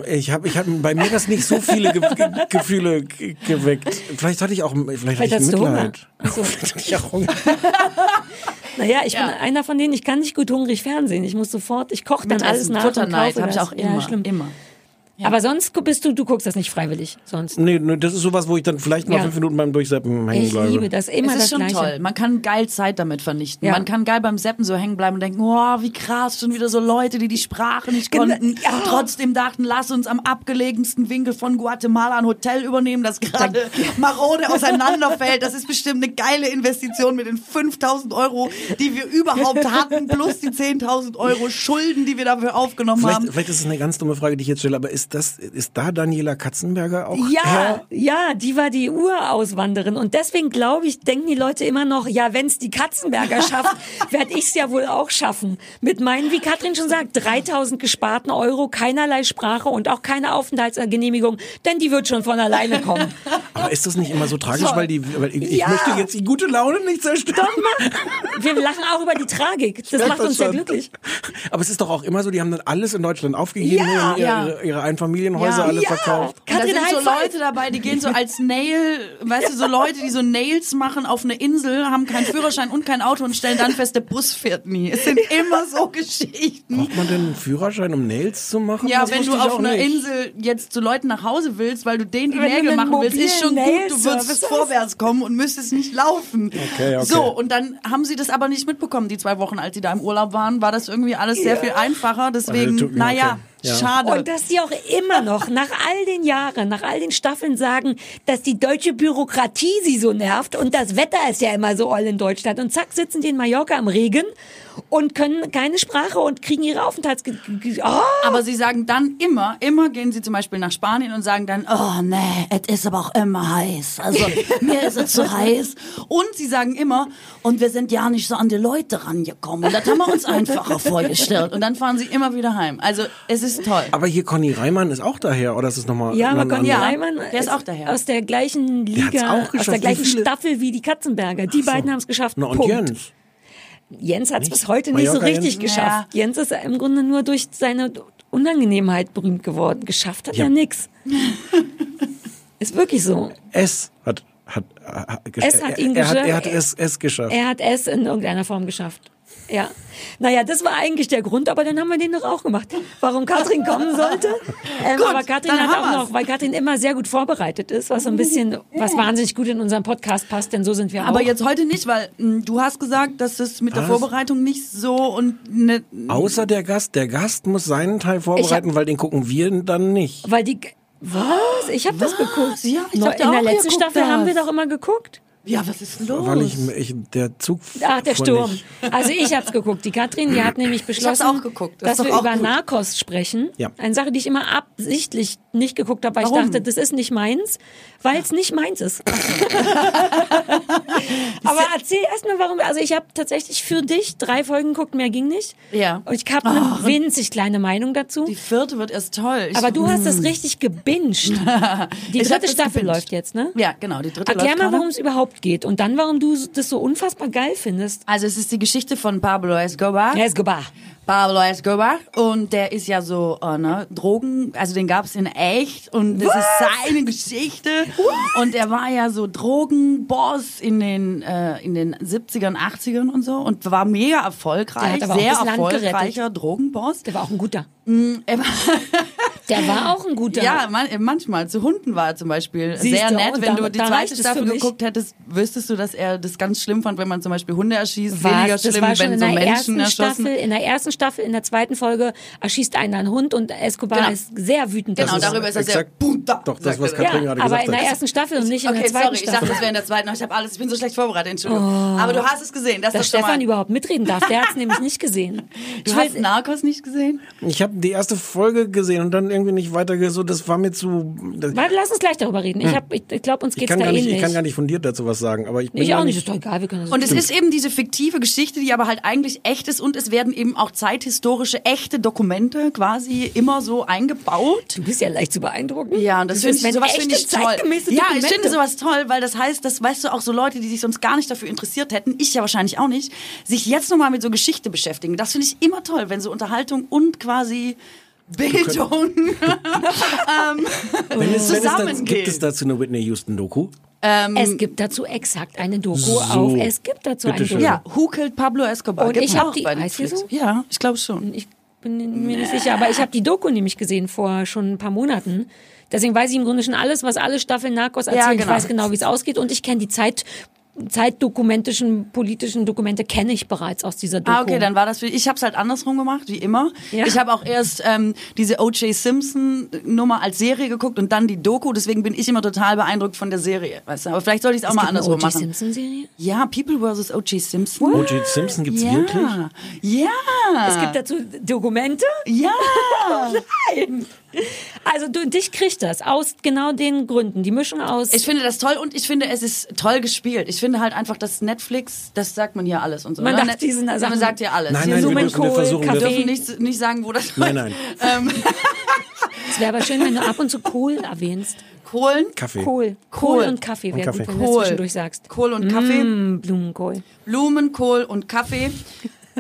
Ich habe ich hab bei mir das nicht so viele Ge Ge Gefühle ge geweckt. Vielleicht hatte ich auch vielleicht, Vielleicht hatte ich hast du Hunger. Mitleid. So. Vielleicht hatte ich auch Hunger. [LAUGHS] Naja, ich Ja. bin einer von denen, ich kann nicht gut hungrig fernsehen. Ich muss sofort, ich koche dann Mit alles Essen, nach Futterneid und habe kaufe ich auch immer, Ja, schlimm. immer. Aber sonst bist du, du guckst das nicht freiwillig. Sonst. Nee, nee, das ist sowas, wo ich dann vielleicht mal Ja. fünf Minuten beim Durchseppen hängen Ich bleibe. liebe das immer es ist das schon Gleiche. toll. Man kann geil Zeit damit vernichten. Ja. Man kann geil beim Seppen so hängen bleiben und denken, oh, wie krass, schon wieder so Leute, die die Sprache nicht Genau, konnten. ja. Trotzdem dachten, lass uns am abgelegensten Winkel von Guatemala ein Hotel übernehmen, das gerade [LAUGHS] marode auseinanderfällt. Das ist bestimmt eine geile Investition mit den 5000 Euro, die wir überhaupt hatten, plus die 10.000 Euro Schulden, die wir dafür aufgenommen Vielleicht, haben. vielleicht ist es eine ganz dumme Frage, die ich jetzt stelle, aber ist das, ist da Daniela Katzenberger auch? Ja, her? ja, die war die Urauswanderin. Und deswegen glaube ich, denken die Leute immer noch, ja, wenn es die Katzenberger [LAUGHS] schafft, werde ich es ja wohl auch schaffen. Mit meinen, wie Katrin schon sagt, 3000 gesparten Euro, keinerlei Sprache und auch keine Aufenthaltsgenehmigung, denn die wird schon von alleine kommen. [LAUGHS] Aber ist das nicht immer so tragisch, So. weil die, weil ich, Ja. möchte jetzt die gute Laune nicht zerstören. Wir lachen auch über die Tragik. Das macht uns schon. glücklich. Aber es ist doch auch immer so, die haben dann alles in Deutschland aufgegeben, Ja. ihre, Ja. ihre, ihre Einfamilienhäuser Ja. alle Ja. verkauft. Und da Katrin sind so. Leute dabei, die gehen so [LAUGHS] als Nail, weißt du, so Leute, die so Nails machen auf eine Insel, haben keinen Führerschein und kein Auto und stellen dann fest, der Bus fährt nie. Es sind immer so [LAUGHS] Geschichten. Braucht man denn einen Führerschein, um Nails zu machen? Ja, Das wenn du auf einer. Insel jetzt zu Leuten nach Hause willst, weil du denen die Wenn Nägel machen willst, ist schon mobilen gut, du würdest vorwärts kommen und müsstest nicht laufen. Okay, okay. So, und dann haben sie das aber nicht mitbekommen, die zwei Wochen, als sie da im Urlaub waren, war das irgendwie alles sehr viel einfacher. Deswegen, Also, tut mir naja, okay. Ja. schade. Und dass die auch immer noch nach all den Jahren, nach all den Staffeln sagen, dass die deutsche Bürokratie sie so nervt und das Wetter ist ja immer so all in Deutschland. Und zack, sitzen die in Mallorca im Regen und können keine Sprache und kriegen ihre Aufenthalts... Oh, Aber sie sagen dann immer, immer gehen sie zum Beispiel nach Spanien und sagen dann, oh nee, es ist aber auch immer heiß. Also [LAUGHS] mir ist es zu heiß. Und sie sagen immer, und wir sind ja nicht so an die Leute rangekommen. Und das haben wir uns einfacher vorgestellt. Und dann fahren sie immer wieder heim. Also es ist toll. Aber hier Conny Reimann ist auch daher, oder ist es nochmal? ja, aber Conny anderer? Reimann der ist auch daher. aus der gleichen Der Liga, auch aus der gleichen Staffel wie die Katzenberger. Die beiden haben es geschafft. Na, und Punkt. Jens? Jens hat es bis heute nicht so Mallorca richtig Jens? geschafft. Jens ist im Grunde nur durch seine Unangenehmheit berühmt geworden. Geschafft hat Ja. er nix. [LAUGHS] ist wirklich so. S hat Hat, hat, Es hat ihn er, er, hat, geschafft. er hat es, es geschafft. Er hat es in irgendeiner Form geschafft. Ja. Naja, das war eigentlich der Grund, aber dann haben wir den doch auch gemacht. Warum Katrin kommen sollte. [LAUGHS] Ähm, Gut, aber Katrin dann hat auch wir's. noch, weil Katrin immer sehr gut vorbereitet ist, was so ein bisschen, was wahnsinnig gut in unseren Podcast passt, denn so sind wir Aber auch. jetzt heute nicht, weil mh, du hast gesagt, dass es mit der Was? Vorbereitung nicht so und ne, Außer der Gast. Der Gast muss seinen Teil vorbereiten, weil den gucken wir dann nicht. Weil die, was? Ich habe das geguckt. Ja, ich dachte in der letzten Staffel haben wir das. doch immer geguckt. Ja, was ist los? Weil ich, ich der Zug. Ach, der Sturm. nicht. Also ich hab's geguckt. Die Katrin, die hat nämlich beschlossen. Das dass wir über gut. Narcos sprechen. Ja. Eine Sache, die ich immer absichtlich nicht geguckt habe, weil Warum? ich dachte, das ist nicht meins, weil es nicht meins ist. [LAUGHS] Aber erzähl erst mal, warum. Also ich habe tatsächlich für dich drei Folgen geguckt, mehr ging nicht. Ja. Und ich habe eine winzig kleine Meinung dazu. Die vierte wird erst toll. Ich, Aber du hast das richtig gebinged. [LAUGHS] Die dritte Staffel gebinged. läuft jetzt, ne? Ja, genau, die dritte Erklär mal, worum es überhaupt geht und dann, warum du das so unfassbar geil findest. Also es ist die Geschichte von Pablo Escobar. Escobar. Pablo Escobar und der ist ja so äh, ne, Drogen, also den gab's in echt und das ist seine Geschichte und er war ja so Drogenboss in den äh, in den 70ern, 80ern und so und war mega erfolgreich, sehr erfolgreicher Drogenboss. Der war auch ein guter. Er war, Der war auch ein guter. ja, man, manchmal zu Hunden war er zum Beispiel Siehst sehr du, nett. Wenn da- du die zweite Staffel geguckt hättest, wüsstest du, dass er das ganz schlimm fand, wenn man zum Beispiel Hunde erschießt. Was? Weniger das schlimm, war schon wenn in so der Menschen ersten erschossen. Staffel. In der ersten Staffel, in der zweiten Folge erschießt einer einen Hund und Escobar Genau. ist sehr wütend. Genau, darüber. darüber ist er sehr bunter. Doch, das, was. Katrin ja, gerade aber gesagt in der hat. ersten Staffel und nicht in Okay, der zweiten sorry, ich dachte, Staffel. das wäre in der zweiten. Ich habe alles, ich bin so schlecht vorbereitet, Entschuldigung. Aber du hast es gesehen, das ist dass Stefan überhaupt mitreden darf. Der hat es [LAUGHS] nämlich nicht gesehen. Du Ich hast Narcos nicht gesehen? Ich habe die erste Folge gesehen und dann irgendwie nicht weiter so das war mir zu das, Warte, lass uns gleich darüber reden. Ich, hab- ich, ich glaube, uns geht's kann da ähnlich. ich kann gar nicht fundiert dazu was sagen, aber ich bin ich auch nicht, ist doch egal, wir können das Und es ist eben diese fiktive Geschichte, die aber halt eigentlich echt ist und es werden eben auch zeithistorische, echte Dokumente quasi immer so eingebaut. Du bist ja leicht zu beeindrucken. Ja, und das, Das finde ich, sowas finde ich toll. zeitgemäße Ja, ich finde sowas toll, weil das heißt, dass, weißt du, auch so Leute, die sich sonst gar nicht dafür interessiert hätten, ich ja wahrscheinlich auch nicht, sich jetzt nochmal mit so Geschichte beschäftigen. Das finde ich immer toll, wenn so Unterhaltung und quasi Bildung [LAUGHS] ähm, wenn es, wenn es da, zusammengehen. gibt es dazu eine Whitney Houston Doku? Es gibt dazu exakt eine Doku So. auf. Es gibt dazu eine. Doku. Ja, Who Killed Pablo Escobar? Und ich hab auch die- bei heißt so? Ja, ich glaube schon. Ich bin mir nicht sicher, aber ich habe die Doku nämlich gesehen vor schon ein paar Monaten. Deswegen weiß ich im Grunde schon alles, was alle Staffeln Narcos erzählen. Ich genau. weiß genau, wie es ausgeht und ich kenne die Zeit zeitdokumentischen, politischen Dokumente kenne ich bereits aus dieser Doku. Ah, okay, dann war das für Ich habe es halt andersrum gemacht, wie immer. Ja. Ich habe auch erst ähm, diese O.J. Simpson-Nummer als Serie geguckt und dann die Doku. Deswegen bin ich immer total beeindruckt von der Serie. Weißt du? Aber vielleicht sollte ich es auch mal andersrum O.J. machen. Simpson-Serie? Ja, People vs. O.J. Simpson. O.J. Simpson gibt's ja. wirklich? Ja. Es gibt dazu Dokumente? ja. [LAUGHS] Nein. Also du, dich kriegt das aus genau den Gründen. Die Mischung aus. Ich finde das toll und ich finde, es ist toll gespielt. Ich finde halt einfach, dass Netflix, das sagt man hier alles und so. Man ne? dachte, die sind da man sagt ja alles. Nein, Wir nein, wir dürfen, wir versuchen, Kaffee. wir, dürfen nicht, nicht sagen, wo das Nein, nein. Ähm, es wäre aber schön, wenn du ab und zu Kohl erwähnst. Kohlen. Kaffee. Kohl. Kohl. Kohl und Kaffee wäre Kaffee. gut, wenn du das Kohl. zwischendurch sagst. Kohl und Kaffee. Mm, Blumenkohl. Blumenkohl und Kaffee.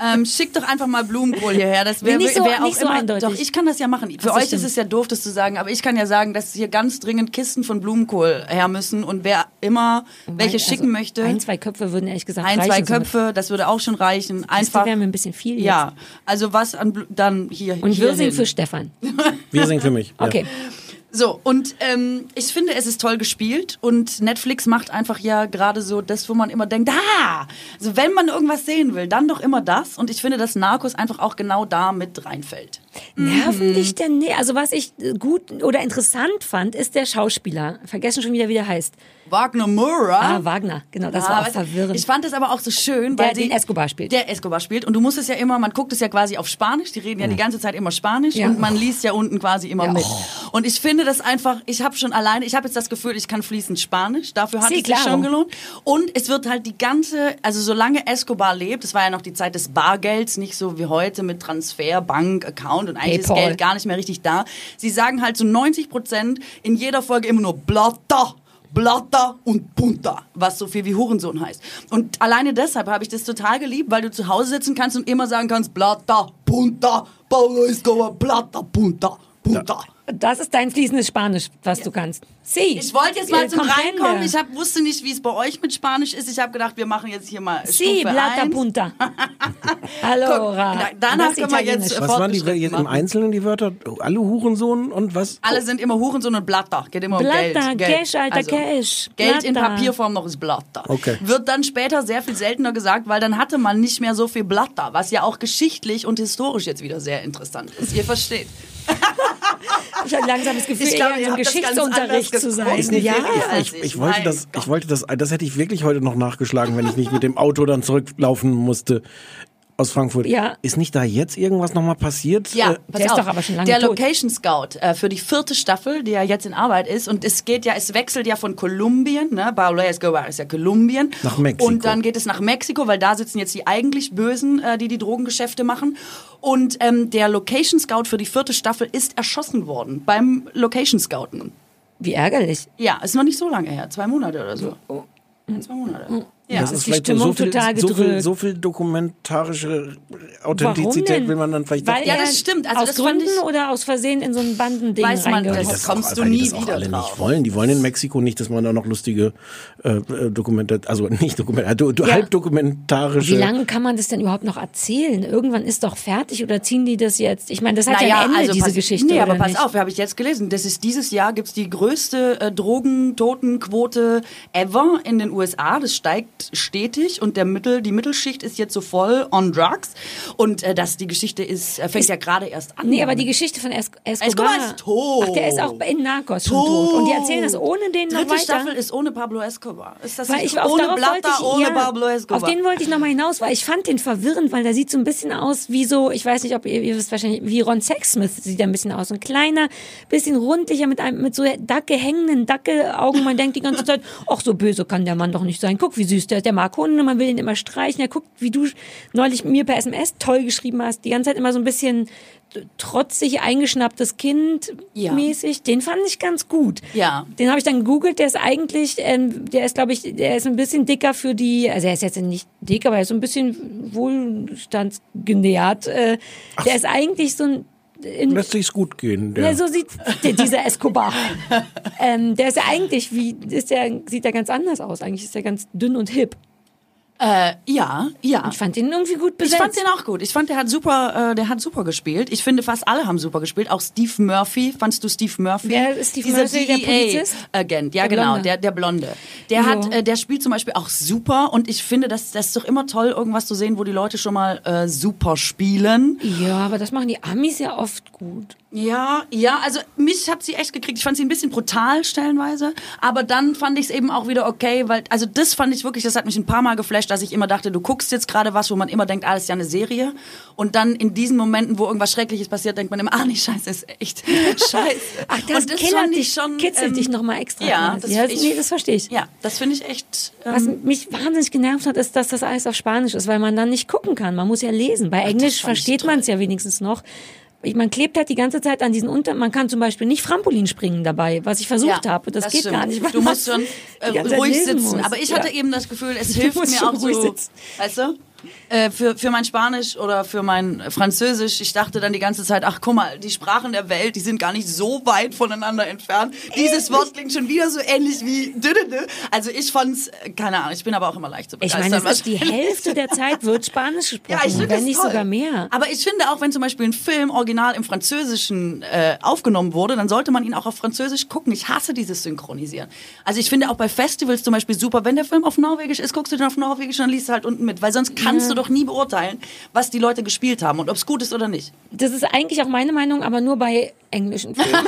Ähm, schickt doch einfach mal Blumenkohl hierher. Das wäre Nee, nicht so- wär auch so immer, eindeutig. Doch, ich kann das ja machen. Für so, euch stimmt. ist es ja doof, das zu sagen, aber ich kann ja sagen, dass hier ganz dringend Kisten von Blumenkohl her müssen und wer immer welche Also, schicken möchte, Ein, zwei Köpfe würden ehrlich gesagt ein, reichen. zwei so mit- Köpfe, das würde auch schon reichen. Das Einfach. wäre mir ein bisschen viel jetzt. Ja, also was an dann hier. Und wir singen für Stefan. Wir singen für mich. Ja. So, und ähm, ich finde, es ist toll gespielt und Netflix macht einfach ja gerade so das, wo man immer denkt, ah, also wenn man irgendwas sehen will, dann doch immer das. Und ich finde, dass Narcos einfach auch genau da mit reinfällt. Nerven Mhm. dich denn? Nee, also was ich äh, gut oder interessant fand, ist der Schauspieler. Vergessen schon wieder, wie der heißt. Wagner Moura. Ah, Wagner. Genau, das Ah, war auch verwirrend. Ich fand das aber auch so schön, Der weil sie den Escobar spielt. Der Escobar spielt und du musst es ja immer, man guckt es ja quasi auf Spanisch, die reden ja die ganze Zeit immer Spanisch Ja. und man liest ja unten quasi immer Ja. mit. Und ich finde das einfach, ich habe schon alleine, ich habe jetzt das Gefühl, ich kann fließend Spanisch, dafür hat Sí, es sich schon gelohnt. Und es wird halt die ganze, also solange Escobar lebt, das war ja noch die Zeit des Bargelds, nicht so wie heute mit Transfer, Bank, Account und eigentlich ist PayPal. Geld gar nicht mehr richtig da. Sie sagen halt so 90 Prozent in jeder Folge immer nur Plata. Plata und Punta, was so viel wie Hurensohn heißt. Und alleine deshalb habe ich das total geliebt, weil du zu Hause sitzen kannst und immer sagen kannst, Plata, Punta, Paulo Escobar, Plata, Punta. puta. Das ist dein fließendes Spanisch, was du kannst. Sí. Ich wollte jetzt mal Eh, zum comprende. Reinkommen. Ich hab, wusste nicht, wie es bei euch mit Spanisch ist. Ich habe gedacht, wir machen jetzt hier mal Sí, Stufe plata 1. punta. [LAUGHS] Allora. Guck, da- danach können wir jetzt, äh, Was waren die jetzt im. Einzelnen die Wörter? Alle Hurensohn und was? Alle sind immer Hurensohn und Blatter. Geht immer um Blatter, Geld. Geld. Cash, Alter, Cash. Geld in Blatter. Papierform noch ist Blatter. Okay. Wird dann später sehr viel seltener gesagt, weil dann hatte man nicht mehr so viel Blatter, was ja auch geschichtlich und historisch jetzt wieder sehr interessant ist. Ihr versteht. Ich habe langsam das Gefühl, Ich glaube, eher ganz Geschichtsunterricht zu sein. Ist nicht ja. ich, ich. ich, wollte Mein das, Gott. ich wollte das, das hätte ich wirklich heute noch nachgeschlagen, wenn ich nicht mit dem Auto dann zurücklaufen musste aus Frankfurt. Ja. Ist nicht da jetzt irgendwas nochmal passiert? Ja, Äh, der ist doch aber schon lange Der tot. Location Scout äh, für die vierte Staffel, die ja jetzt in Arbeit ist. Und es geht ja, es wechselt ja von Kolumbien, ne? Pablo Escobar ist ja Kolumbien. Nach Mexiko. Und dann geht es nach Mexiko, weil da sitzen jetzt die eigentlich Bösen, äh, die die Drogengeschäfte machen. Und ähm, der Location Scout für die vierte Staffel ist erschossen worden beim Location Scouten. Wie ärgerlich. Ja, ist noch nicht so lange her, zwei Monate oder so. Oh. Zwei Monate. Ja. das ist ist die vielleicht so, so, Stimmung viel, total so, viel, gedrückt. so viel dokumentarische Authentizität will man dann vielleicht Weil. Ja, das stimmt. Also aus das fand Gründen ich- oder aus Versehen in so ein Bandending Weiß man, das- Das kommst auch, du nie das auch wieder alle drauf. nicht wollen. Die wollen in Mexiko nicht, dass man da noch lustige äh, äh, Dokumente, also nicht Dokumente, du, du, Ja. halbdokumentarische. Wie lange kann man das denn überhaupt noch erzählen? Irgendwann ist doch fertig oder ziehen die das jetzt? Ich meine, das hat ja ein Ende, diese pass, Geschichte. Nee, aber pass nicht? auf, habe ich jetzt gelesen. Das ist dieses Jahr gibt's die größte äh, Drogentotenquote ever in den USA. Das steigt stetig und der Mittel, die Mittelschicht ist jetzt so voll on drugs. Und äh, das, die Geschichte ist, äh, fängt ja gerade erst an. Nee, aber die Geschichte von es Escobar. Escobar ist tot. Ach, der ist auch in Narcos schon tot. Und die erzählen das ohne den noch Dritte weiter. Staffel ist ohne Pablo Escobar. Ist das Weil nicht ich auf ohne Blatter, ich, ohne ja, Pablo Escobar? Auf den wollte ich nochmal hinaus, weil ich fand den verwirrend, weil der sieht so ein bisschen aus wie so, ich weiß nicht, ob ihr, ihr wisst wahrscheinlich, wie Ron Sexsmith sieht er ein bisschen aus. Ein kleiner, bisschen rundlicher mit einem, mit so Dacke hängenden Dackelaugen. Man denkt die ganze Zeit, ach, so böse kann der Mann doch nicht sein. Guck, wie süß der ist. Der mag Hunde, man will ihn immer streichen. Er guckt, wie du neulich mir per SMS toll geschrieben hast, die ganze Zeit immer so ein bisschen trotzig eingeschnapptes Kind Ja. mäßig. Den fand ich ganz gut. Ja. Den habe ich dann gegoogelt, der ist eigentlich, ähm, der ist, glaube ich, der ist ein bisschen dicker für die, also er ist jetzt nicht dick, aber er ist so ein bisschen wohlstandsgenährt. Äh, der ist eigentlich so ein, in, Lässt sich's gut gehen. Der. ja, so sieht dieser Escobar. [LAUGHS] ähm, der ist ja eigentlich, wie, ist der, sieht der ganz anders aus. Eigentlich ist der ganz dünn und hip. Äh, ja, ja. Ich fand den irgendwie gut Ich besetzt. fand den auch gut. Ich fand, der hat super, äh, der hat super gespielt. Ich finde, fast alle haben super gespielt. Auch Steve Murphy. Fandst du Steve Murphy? Wer ist Steve Dieser Murphy, der Polizist? Agent. Ja, Der genau. Blonde. Der, der Blonde. Der Jo. hat, äh, der spielt zum Beispiel auch super. Und ich finde, das, das ist doch immer toll, irgendwas zu sehen, wo die Leute schon mal äh, super spielen. ja, aber das machen die Amis ja oft gut. Ja, ja, also mich hat sie echt gekriegt. Ich fand sie ein bisschen brutal stellenweise, aber dann fand ich es eben auch wieder okay, weil also das fand ich wirklich, das hat mich ein paar Mal geflasht, dass ich immer dachte, du guckst jetzt gerade was, wo man immer denkt, ah, das ist ja eine Serie und dann in diesen Momenten, wo irgendwas Schreckliches passiert, denkt man immer, ah, nee, scheiße, ist echt [LAUGHS] scheiße. Ach, das, und das killert dich, ich schon kitzelt ähm, dich nochmal extra. Ja, quasi. das, ja, ich, nee, das verstehe ich. Ja, das finde ich echt. Ähm, Was mich wahnsinnig genervt hat, ist, dass das alles auf Spanisch ist, weil man dann nicht gucken kann. Man muss ja lesen. Bei Englisch fand ich versteht man es ja wenigstens noch. Man klebt halt die ganze Zeit an diesen Unter... Man kann zum Beispiel nicht Trampolin springen dabei, was ich versucht ja, habe. Das, geht stimmt. gar nicht. Du musst schon [LAUGHS] äh, ruhig sitzen. muss. Aber ich Ja. hatte eben das Gefühl, es [LAUGHS] hilft mir auch so, ruhig sitzen. weißt du? Äh, für, für mein Spanisch oder für mein Französisch, ich dachte dann die ganze Zeit, ach guck mal, die Sprachen der Welt, die sind gar nicht so weit voneinander entfernt. Dieses Wort klingt schon wieder so ähnlich wie. Also ich fand's, keine Ahnung, ich bin aber auch immer leicht zu Ich begeistern. meine, es ist die. [LAUGHS] Hälfte der Zeit wird Spanisch gesprochen, Ja, ich finde wenn das nicht toll. sogar mehr. Aber ich finde auch, wenn zum Beispiel ein Film original im Französischen äh, aufgenommen wurde, dann sollte man ihn auch auf Französisch gucken. Ich hasse dieses Synchronisieren. Also ich finde auch bei Festivals zum Beispiel super, wenn der Film auf Norwegisch ist, guckst du den auf Norwegisch und dann liest du halt unten mit, weil sonst kannst du doch nie beurteilen, was die Leute gespielt haben und ob es gut ist oder nicht. Das ist eigentlich auch meine Meinung, aber nur bei englischen Filmen. [LAUGHS]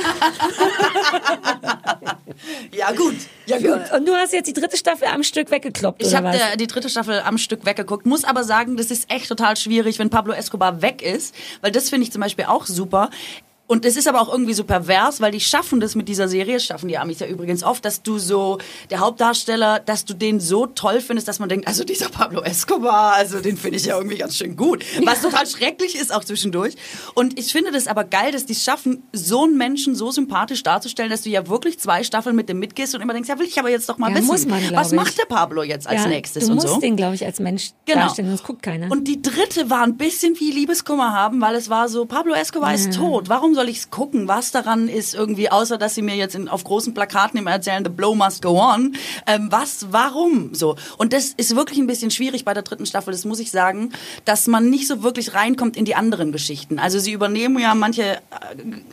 Ja gut, ja gut. Und du hast jetzt die dritte Staffel am Stück weggekloppt, Ich habe was? die dritte Staffel am Stück weggeguckt, muss aber sagen, das ist echt total schwierig, wenn Pablo Escobar weg ist, weil das finde ich zum Beispiel auch super. Und es ist aber auch irgendwie so pervers, weil die schaffen das mit dieser Serie, schaffen die Amis ja übrigens oft, dass du so, der Hauptdarsteller, dass du den so toll findest, dass man denkt, also dieser Pablo Escobar, also den finde ich ja irgendwie ganz schön gut. Was total schrecklich ist auch zwischendurch. Und ich finde das aber geil, dass die es schaffen, so einen Menschen so sympathisch darzustellen, dass du ja wirklich zwei Staffeln mit dem mitgehst und immer denkst, ja will ich aber jetzt doch mal Ja, wissen. man, was macht der Pablo jetzt als ja, nächstes du und musst so? den, glaube ich, als Mensch Genau. darstellen, sonst guckt keiner. Und die dritte war ein bisschen wie Liebeskummer haben, weil es war so, Pablo Escobar ist tot. Warum soll ich es gucken? Was daran ist irgendwie, außer dass sie mir jetzt in, auf großen Plakaten immer erzählen, the blow must go on. Ähm, was, warum so? Und das ist wirklich ein bisschen schwierig bei der dritten Staffel, das muss ich sagen, dass man nicht so wirklich reinkommt in die anderen Geschichten. Also sie übernehmen ja manche, äh,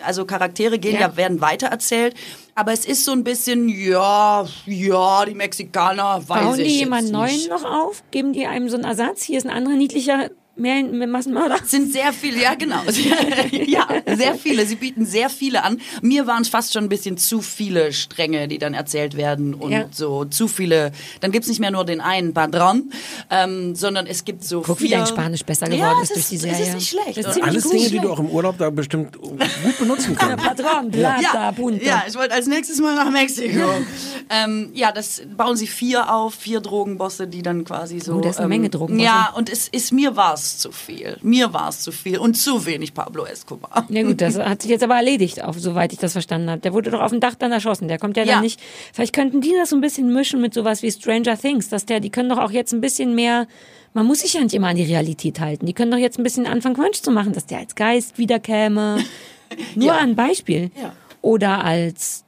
also Charaktere gehen ja, Ja. werden weitererzählt. Aber es ist so ein bisschen, ja, ja, die Mexikaner, weiß Bauen ich die jemanden neuen noch auf? Geben die einem so einen Ersatz? Hier ist ein anderer niedlicher mehr Massenmörder. [LAUGHS] sind sehr viele, ja genau. [LAUGHS] ja, sehr viele. Sie bieten sehr viele an. Mir waren es fast schon ein bisschen zu viele Stränge, die dann erzählt werden und Ja. so zu viele. Dann gibt's nicht mehr nur den einen Padron, ähm, sondern es gibt so Guck, wie vier. dein Spanisch besser geworden ja, ist das durch die Es Serie. ist nicht schlecht. Das ist ziemlich Alles gut. Dinge, die du auch im Urlaub da bestimmt gut benutzen kannst. Patron, Plata, [LAUGHS] ja, Punto. ja, ich wollte als nächstes mal nach Mexiko. ähm, ja, das bauen sie vier auf, vier Drogenbosse, die dann quasi so. Oh, das ist eine ähm, Menge Drogenbosse. Ja, und es ist mir war es zu viel. Mir war es zu viel und zu wenig Pablo Escobar. Ja gut, das hat sich jetzt aber erledigt, auf, soweit ich das verstanden habe. Der wurde doch auf dem Dach dann erschossen. Der kommt ja, Ja. dann nicht. Vielleicht könnten die das so ein bisschen mischen mit sowas wie Stranger Things, dass der, die können doch auch jetzt ein bisschen mehr. Man muss sich ja nicht immer an die Realität halten. Die können doch jetzt ein bisschen anfangen, Quatsch zu machen, dass der als Geist wiederkäme. [LAUGHS] Nur Ja. ein Beispiel. Ja. Oder als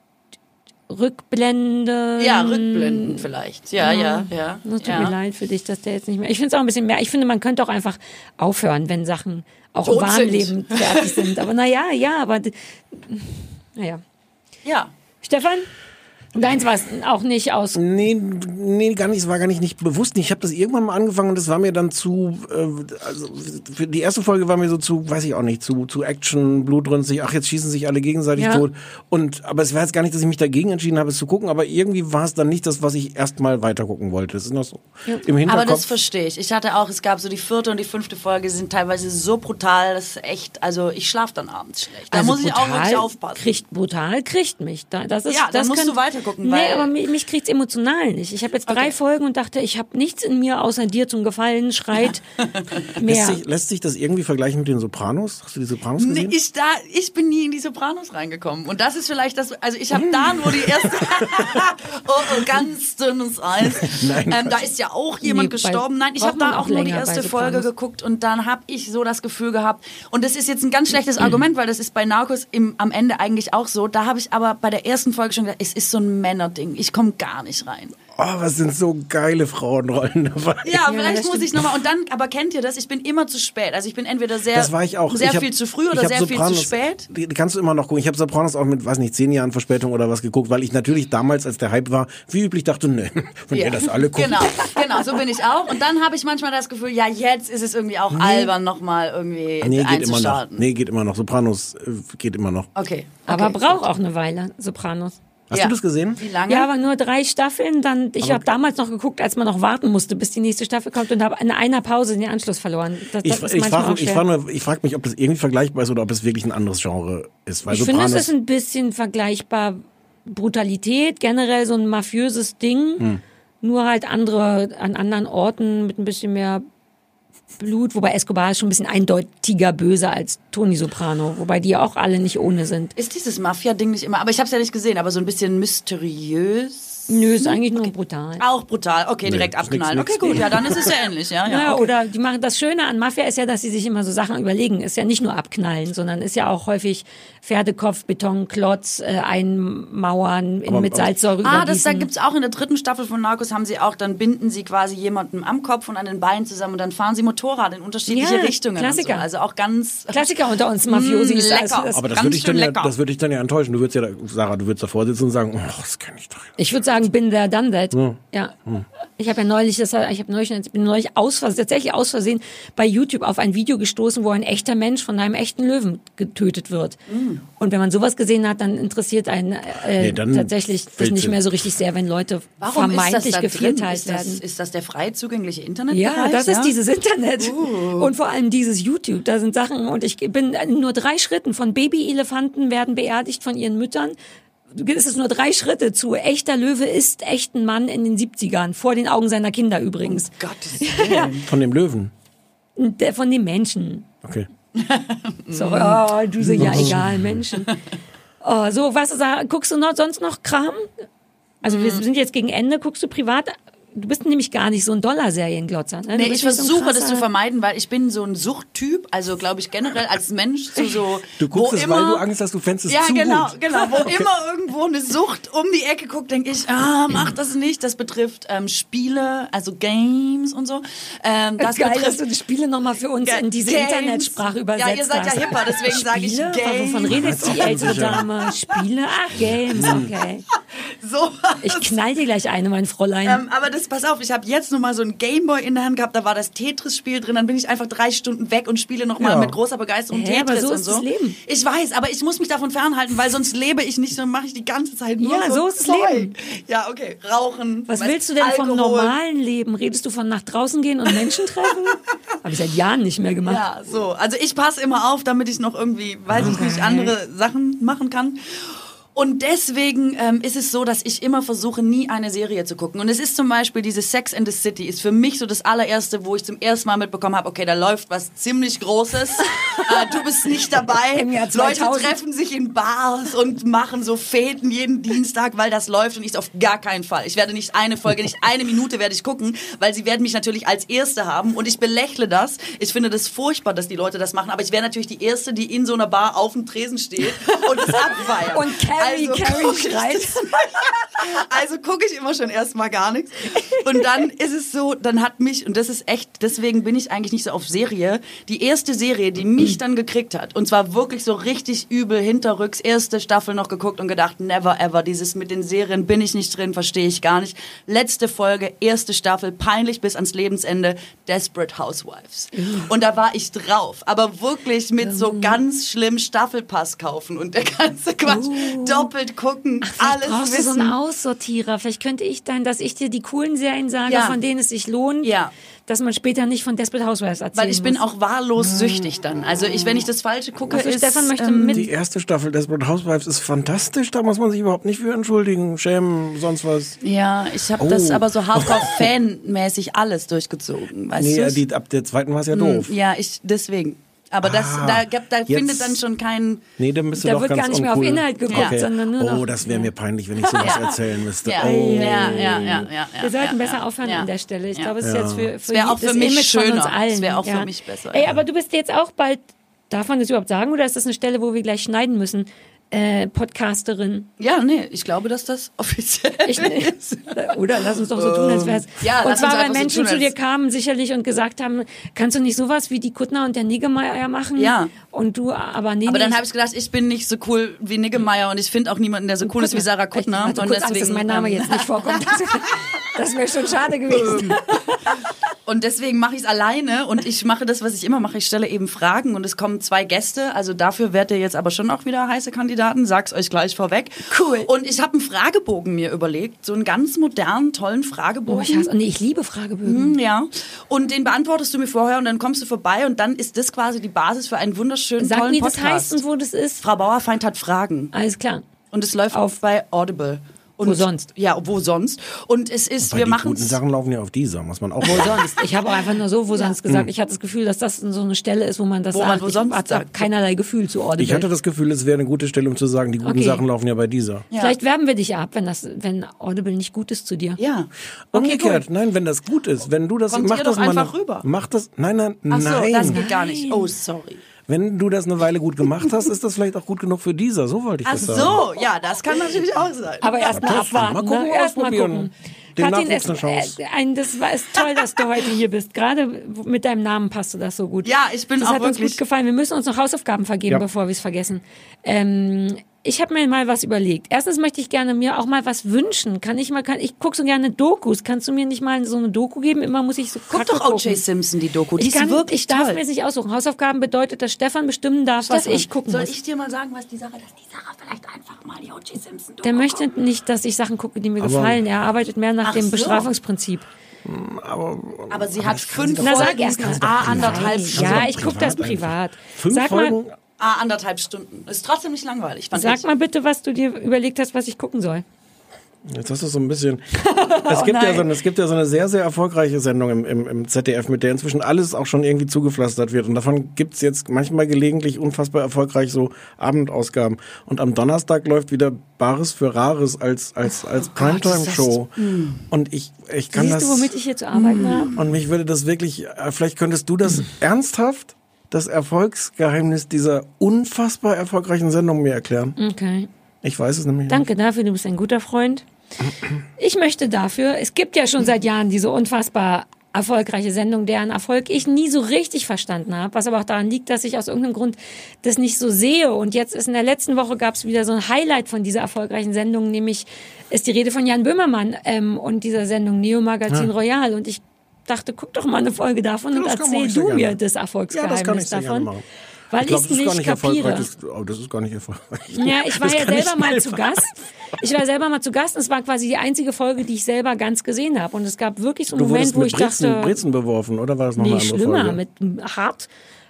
Rückblende. Ja, rückblenden vielleicht. Ja, ja, ja. Das tut ja. mir leid für dich, dass der jetzt nicht mehr. Ich finde es auch ein bisschen mehr. Ich finde, man könnte auch einfach aufhören, wenn Sachen auch Tot im wahren sind. Leben fertig sind. Aber naja, ja, aber naja. Ja. Stefan? Deins war es auch nicht aus. Nee, nee, gar nicht, es war gar nicht, nicht bewusst. Ich habe das irgendwann mal angefangen und das war mir dann zu, äh, also für die erste Folge war mir so zu, weiß ich auch nicht, zu, zu Action, blutrünstig, ach, jetzt schießen sich alle gegenseitig Ja. tot. Und, aber es war jetzt gar nicht, dass ich mich dagegen entschieden habe, es zu gucken, aber irgendwie war es dann nicht das, was ich erstmal weiter gucken wollte. Das ist noch so im Hinterkopf. Aber das verstehe ich. Ich hatte auch, es gab so die vierte und die fünfte Folge, sind teilweise so brutal, das ist echt, also ich schlafe dann abends schlecht. Da Also muss ich auch wirklich aufpassen. Kriegt brutal, kriegt mich. Da- Das ist, Ja, dann das musst könnt- du weitergucken, Nee, weil- aber mich, mich kriegt's emotional nicht. Ich habe jetzt drei Okay. Folgen und dachte, ich habe nichts in mir außer dir zum Gefallen, schreit mehr. Lässt sich, lässt sich das irgendwie vergleichen mit den Sopranos? Hast du die Sopranos Nee, gesehen? ich, da, ich bin nie in die Sopranos reingekommen. Und das ist vielleicht das, also ich habe da nur die erste, [LAUGHS] oh, oh, ganz dünnes Eis. [LAUGHS] Nein, ähm, da ist ja auch jemand Nee, gestorben. Nein, ich habe da auch nur die erste Folge geguckt und dann habe ich so das Gefühl gehabt, und das ist jetzt ein ganz schlechtes Argument, weil das ist bei Narcos im, am Ende eigentlich auch so. Da habe ich aber bei der ersten Folge schon gedacht, es ist so ein Männerding. Ich komme gar nicht rein. Oh, was sind so geile Frauenrollen dabei. Ja, vielleicht muss stimmt. ich nochmal. Und dann, aber kennt ihr das? Ich bin immer zu spät. Also ich bin entweder sehr, Das war ich auch. sehr ich hab, viel zu früh oder sehr Sopranos, viel zu spät. Die, kannst du immer noch gucken. Ich habe Sopranos auch mit, weiß nicht, zehn Jahren Verspätung oder was geguckt, weil ich natürlich damals, als der Hype war, wie üblich dachte, ne, [LAUGHS] wenn ihr das alle guckt. Genau, genau, so bin ich auch. Und dann habe ich manchmal das Gefühl, ja, jetzt ist es irgendwie auch albern, nochmal irgendwie Nee, geht immer noch. Nee, geht immer noch. Sopranos äh, geht immer noch. Okay. aber okay, braucht gut. auch eine Weile, Sopranos. Hast Ja. du das gesehen? Wie lange? Ja, aber nur drei Staffeln. Dann, ich habe damals noch geguckt, als man noch warten musste, bis die nächste Staffel kommt und habe in einer Pause den Anschluss verloren. Das, Ich, das ich frage ich frag ich frag mich, ob das irgendwie vergleichbar ist oder ob es wirklich ein anderes Genre ist. Weil Ich finde, Sopranos, es ist ein bisschen vergleichbar Brutalität, generell so ein mafiöses Ding, Hm. nur halt andere, an anderen Orten mit ein bisschen mehr Blut, wobei Escobar ist schon ein bisschen eindeutiger böser als Tony Soprano, wobei die ja auch alle nicht ohne sind. Ist dieses Mafia-Ding nicht immer, aber ich habe es ja nicht gesehen, aber so ein bisschen mysteriös. Nö, ist eigentlich nur brutal. Auch brutal. Okay, direkt nix- abknallen. okay, gut, ja, dann ist es ja [LAUGHS] ähnlich, ja. ja, Ja, okay. oder die machen das Schöne an Mafia ist ja, dass sie sich immer so Sachen überlegen. Ist ja nicht nur abknallen, sondern ist ja auch häufig Pferdekopf, Betonklotz, äh, einmauern, in, mit Salzsäure Ah, das da gibt's auch in der dritten Staffel von Narcos haben sie auch, dann binden sie quasi jemanden am Kopf und an den Beinen zusammen und dann fahren sie Motorrad in unterschiedliche Ja, Richtungen. Klassiker. So. Also auch ganz Klassiker unter uns Mafiosis. Mm, lecker. Also das- aber das würde ich dann ja, das würde ich dann ja enttäuschen. Du würdest ja, da, Sarah, du würdest davor sitzen und sagen, oh, das kenne ich doch. Ich würde sagen, bin there, done that. Ja. Ich habe ja neulich, das, ich habe neulich, ich bin neulich aus tatsächlich aus Versehen bei YouTube auf ein Video gestoßen, wo ein echter Mensch von einem echten Löwen getötet wird. Und wenn man sowas gesehen hat, dann interessiert einen äh, Nee, dann tatsächlich das nicht mehr so richtig sehr, wenn Leute Warum ist vermeintlich gevierteilt Ist das, werden. ist das der frei zugängliche Internet? Ja, das ist ja? dieses Internet. Uh. Und vor allem dieses YouTube. Da sind Sachen, und ich bin in nur drei Schritten von Babyelefanten werden beerdigt von ihren Müttern. Es ist nur drei Schritte zu echter Löwe ist echt ein Mann in den 70ern, vor den Augen seiner Kinder übrigens. Gottes Willen. [LAUGHS] Von dem Löwen. Der von den Menschen. Okay. So, oh, du so, ja egal, Menschen. Oh, so, was, guckst du noch, sonst noch Kram? Also wir sind jetzt gegen Ende, guckst du privat du bist nämlich gar nicht so ein Dollar-Serienglotzer. Ne? Nee, ich nicht so versuche das zu vermeiden, weil ich bin so ein Suchttyp, also glaube ich generell als Mensch zu so [LAUGHS] Du guckst wo es, immer, weil du Angst hast, du fändest es ja, zu genau, gut. genau. Wo immer irgendwo eine Sucht um die Ecke guckt, denke ich, ah, mach das nicht. Das betrifft ähm, Spiele, also Games und so. Ähm, das Geil, dass betrifft du die Spiele nochmal für uns Ga- in diese Games. Internetsprache übersetzt Ja, ihr seid ja hipper, deswegen sage ich Spiele? Games. Wovon redet die ältere Dame? Spiele? Ach, Games, okay. [LAUGHS] so. Ich knall dir gleich eine, mein Fräulein. Ähm, aber das, pass auf, ich habe jetzt noch mal so ein Gameboy in der Hand gehabt, da war das Tetris-Spiel drin, dann bin ich einfach drei Stunden weg und spiele noch mal Ja. mit großer Begeisterung Hä, Tetris so und ist so. das Leben. Ich weiß, aber ich muss mich davon fernhalten, weil sonst lebe ich nicht, dann mache ich die ganze Zeit nur Ja, so, so ist das. Leben. Ja, okay, rauchen. Was willst du denn vom Alkohol. normalen Leben? Redest du von nach draußen gehen und Menschen treffen? [LAUGHS] Habe ich seit Jahren nicht mehr gemacht. Ja, so. Also ich passe immer auf, damit ich noch irgendwie, weiß ich nicht, andere Sachen machen kann. Und deswegen ähm, ist es so, dass ich immer versuche, nie eine Serie zu gucken. Und es ist zum Beispiel diese Sex and the City, ist für mich so das allererste, wo ich zum ersten Mal mitbekommen habe, okay, da läuft was ziemlich Großes. [LAUGHS] äh, du bist nicht dabei. Leute 2000. treffen sich in Bars und machen so Feten jeden Dienstag, weil das läuft und ich auf gar keinen Fall. Ich werde nicht eine Folge, nicht eine Minute werde ich gucken, weil sie werden mich natürlich als Erste haben und ich belächle das. Ich finde das furchtbar, dass die Leute das machen, aber ich wäre natürlich die Erste, die in so einer Bar auf dem Tresen steht und es abfeiert. Und Carrie, Carrie guck ich schreit. [LAUGHS] Also gucke ich immer schon erstmal gar nichts. Und dann ist es so, dann hat mich, und das ist echt, deswegen bin ich eigentlich nicht so auf Serie, die erste Serie, die mich dann gekriegt hat, und zwar wirklich so richtig übel hinterrücks, erste Staffel noch geguckt und gedacht, never ever, dieses mit den Serien bin ich nicht drin, verstehe ich gar nicht. Letzte Folge, erste Staffel, peinlich bis ans Lebensende, Desperate Housewives. Und da war ich drauf, aber wirklich mit so ganz schlimm Staffelpass kaufen und der ganze Quatsch, doppelt gucken, Vielleicht alles brauchst du so wissen. einen Aussortierer. Vielleicht könnte ich dann, dass ich dir die coolen Serien sage, Ja. von denen es sich lohnt, Ja. dass man später nicht von Desperate Housewives erzählen Weil ich bin muss. auch wahllos süchtig dann. Also ich, wenn ich das Falsche gucke, Also ist, Stefan möchte ähm, mit Die erste Staffel Desperate Housewives ist fantastisch, da muss man sich überhaupt nicht für entschuldigen, schämen, sonst was. Ja, ich habe Oh. das aber so Hardcore-Fan-mäßig [LAUGHS] alles durchgezogen, weißt Nee, die, ab der zweiten war es ja doof. ja, ich deswegen. Aber das, Ah, da, gibt- da jetzt- findet dann schon kein. Nee, bist du Da doch wird ganz gar nicht mehr auf uncool. Inhalt geguckt, sondern nur noch- Oh, das wäre mir peinlich, wenn ich sowas [LAUGHS] Ja. erzählen müsste. Ja, Oh. ja, ja, ja, ja, ja. Wir sollten ja, besser ja, aufhören ja. an der Stelle. Ich Ja. glaube, es ist jetzt für, für auch das für mich Image von uns schöner. allen. Es wär auch für ja. mich besser, Ey, ja. aber du bist jetzt auch bald, darf man das überhaupt sagen oder ist das eine Stelle, wo wir gleich schneiden müssen? Äh, Podcasterin. Ja, nee, ich glaube, dass das offiziell Ich, ist. [LAUGHS] oder lass uns doch so tun, als wäre es. Ja, und zwar, weil so Menschen tun, zu dir kamen sicherlich und gesagt haben, kannst du nicht sowas wie die Kuttner und der Niggemeier machen? Ja. Und du, aber nee, Aber dann habe ich gedacht, ich bin nicht so cool wie Niggemeier und ich finde auch niemanden, der so cool ist wie Sarah Kuttner. Ich hatte und kurz Angst, dass mein Name ähm, jetzt nicht vorkommt. [LAUGHS] Das wäre schon schade gewesen. [LAUGHS] Und deswegen mache ich es alleine und ich mache das, was ich immer mache. Ich stelle eben Fragen und es kommen zwei Gäste. Also dafür werdet ihr jetzt aber schon auch wieder heiße Kandidaten. Sag's euch gleich vorweg. Cool. Und ich habe einen Fragebogen mir überlegt. So einen ganz modernen, tollen Fragebogen. Oh, ich hasse, nee, ich liebe Fragebögen. Hm, Ja. Und den beantwortest du mir vorher und dann kommst du vorbei und dann ist das quasi die Basis für einen wunderschönen, Sag, tollen wie das Podcast. heißt und wo das ist. Frau Bauerfeind hat Fragen. Alles klar. Und es läuft auf bei Audible. Und Wo sonst? Ja, wo sonst. Und es ist, Weil wir die machen guten Sachen laufen ja auf dieser, muss man auch Wo sonst? Ich habe auch einfach nur so, wo sonst gesagt. Ich hatte das Gefühl, dass das so eine Stelle ist, wo man das Wo man sagt. wo ich sonst hatte sagt. keinerlei Gefühl zu Audible. Ich hatte das Gefühl, es wäre eine gute Stelle, um zu sagen, die guten Okay. Sachen laufen ja bei dieser. Ja. Vielleicht werben wir dich ab, wenn das, wenn Audible nicht gut ist zu dir. Ja. Okay, Umgekehrt, gut. nein, wenn das gut ist, wenn du das Kommt mach ihr das doch mal einfach eine- rüber. Mach das, nein, nein, Ach so, nein. das geht gar nicht. Oh, sorry. Wenn du das eine Weile gut gemacht hast, ist das vielleicht auch gut genug für dieser. So wollte ich Ach das sagen. so, ja, das kann natürlich auch sein. Aber erst mal testen. abwarten. Mal gucken, ne? Erst mal gucken. Dem Katin, es, eine Chance. äh, ein, das war ist toll, dass du heute hier bist. Gerade mit deinem Namen passt du das so gut. Ja, ich bin das auch hat uns wirklich- gut gefallen. Wir müssen uns noch Hausaufgaben vergeben, Ja. bevor wir es vergessen. Ähm, ich habe mir mal was überlegt. Erstens möchte ich gerne mir auch mal was wünschen. Kann ich mal, kann, ich gucke so gerne Dokus. Kannst du mir nicht mal so eine Doku geben? Immer muss ich so Guck doch O.J. Simpson, die Doku. Die Ich, kann, ist wirklich ich darf toll. mir es nicht aussuchen. Hausaufgaben bedeutet, dass Stefan bestimmen darf, was Stefan, ich gucken Soll muss. ich dir mal sagen, was die Sache, dass die Sarah vielleicht einfach mal die O.J. Simpson Doku Der möchte nicht, dass ich Sachen gucke, die mir Aber- gefallen. Er arbeitet mehr nach Ach dem so. Bestrafungsprinzip. Aber sie hat fünf Na, sag Folgen, erst mal. A, anderthalb Stunden. Ja, ich gucke das privat. Fünf Sag Folgen? Mal, A, anderthalb Stunden. Ist trotzdem nicht langweilig, fand sag ich. mal bitte, was du dir überlegt hast, was ich gucken soll. Jetzt hast du so ein bisschen. [LAUGHS] Es gibt, ja so, eine- es gibt ja so eine sehr, sehr erfolgreiche Sendung im, im, im ZDF, mit der inzwischen alles auch schon irgendwie zugepflastert wird. Und davon gibt's jetzt manchmal gelegentlich unfassbar erfolgreich so Abendausgaben. Und am Donnerstag läuft wieder Bares für Rares als, als, als Primetime-Show. Und ich, ich kann Siehst das. du, womit ich hier zu arbeiten habe? Und mich würde das wirklich, äh, vielleicht könntest du das ernsthaft, das Erfolgsgeheimnis dieser unfassbar erfolgreichen Sendung mir erklären. Okay. Ich weiß es nämlich Danke dafür, du bist ein guter Freund. Ich möchte dafür, es gibt ja schon seit Jahren diese unfassbar erfolgreiche Sendung, deren Erfolg ich nie so richtig verstanden habe, was aber auch daran liegt, dass ich aus irgendeinem Grund das nicht so sehe. Und jetzt ist in der letzten Woche gab es wieder so ein Highlight von dieser erfolgreichen Sendung, nämlich ist die Rede von Jan Böhmermann ähm, und dieser Sendung Neo Magazin Royal. Und ich dachte, guck doch mal eine Folge davon und kann man erzähl du gerne mir machen. das Ja, Erfolgsgeheimnis das kann ich gerne davon. machen. Weil ich gar nicht nicht kapiere. Das, oh, das ist gar nicht erfolgreich. Ja, ich war Das ja selber mal zu. Gast. Ich war selber mal zu Gast und es war quasi die einzige Folge, die ich selber ganz gesehen habe. Und es gab wirklich so einen Du Moment, wo mit ich Brezen, dachte, Brezen beworfen, oder war das noch eine nee, andere schlimmer, Folge? mit Hard,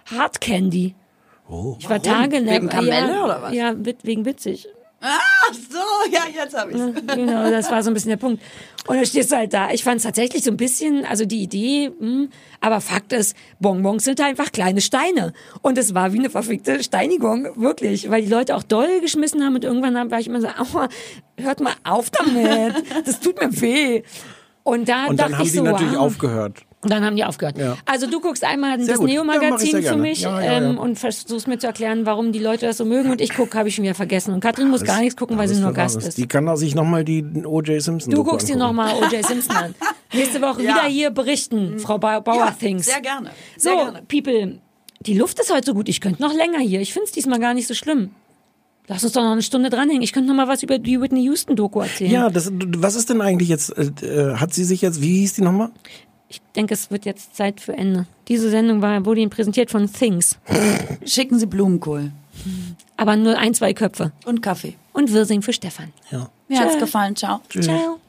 Hard Candy. Oh. Ich war tagelang. Wegen Kamelle ja, oder was? Ja, wegen witzig. Ach so, ja, jetzt habe ich Genau, das war so ein bisschen der Punkt. Und dann stehst du halt da. Ich fand es tatsächlich so ein bisschen, also die Idee, hm, aber Fakt ist, Bonbons sind einfach kleine Steine. Und es war wie eine verfickte Steinigung, wirklich. Weil die Leute auch doll geschmissen haben und irgendwann war ich immer so, aua, hört mal auf damit. [LAUGHS] Das tut mir weh. Und da Und dann haben ich die so, natürlich wow. aufgehört. Und dann haben die aufgehört. Ja. Also du guckst einmal Sehr das. Ja, Neo-Magazin sehr für mich Ja, ja, ähm, ja. und versuchst mir zu erklären, warum die Leute das so mögen. Und ich gucke, habe ich schon wieder vergessen. Und Katrin muss gar nichts gucken, weil sie nur Gast ist. Die kann auch sich nochmal die O.J. Simpson Du guckst dir nochmal O.J. Simpson an. [LAUGHS] Nächste Woche Ja. wieder hier berichten, Frau ba Bauer Ja, Things. sehr gerne. Sehr So, gerne. People, die Luft ist heute so gut. Ich könnte noch länger hier. Ich finde es diesmal gar nicht so schlimm. Lass uns doch noch eine Stunde dranhängen. Ich könnte noch mal was über die Whitney Houston Doku erzählen. Ja, das, was ist denn eigentlich jetzt, äh, äh, hat sie sich jetzt, wie hieß die nochmal? Ich denke, es wird jetzt Zeit für Ende. Diese Sendung war, wurde Ihnen präsentiert von Things. Schicken Sie Blumenkohl Aber nur ein, zwei Köpfe. und Kaffee. Und Wirsing für Stefan. Ja. Mir hat's gefallen. Ciao. Ciao.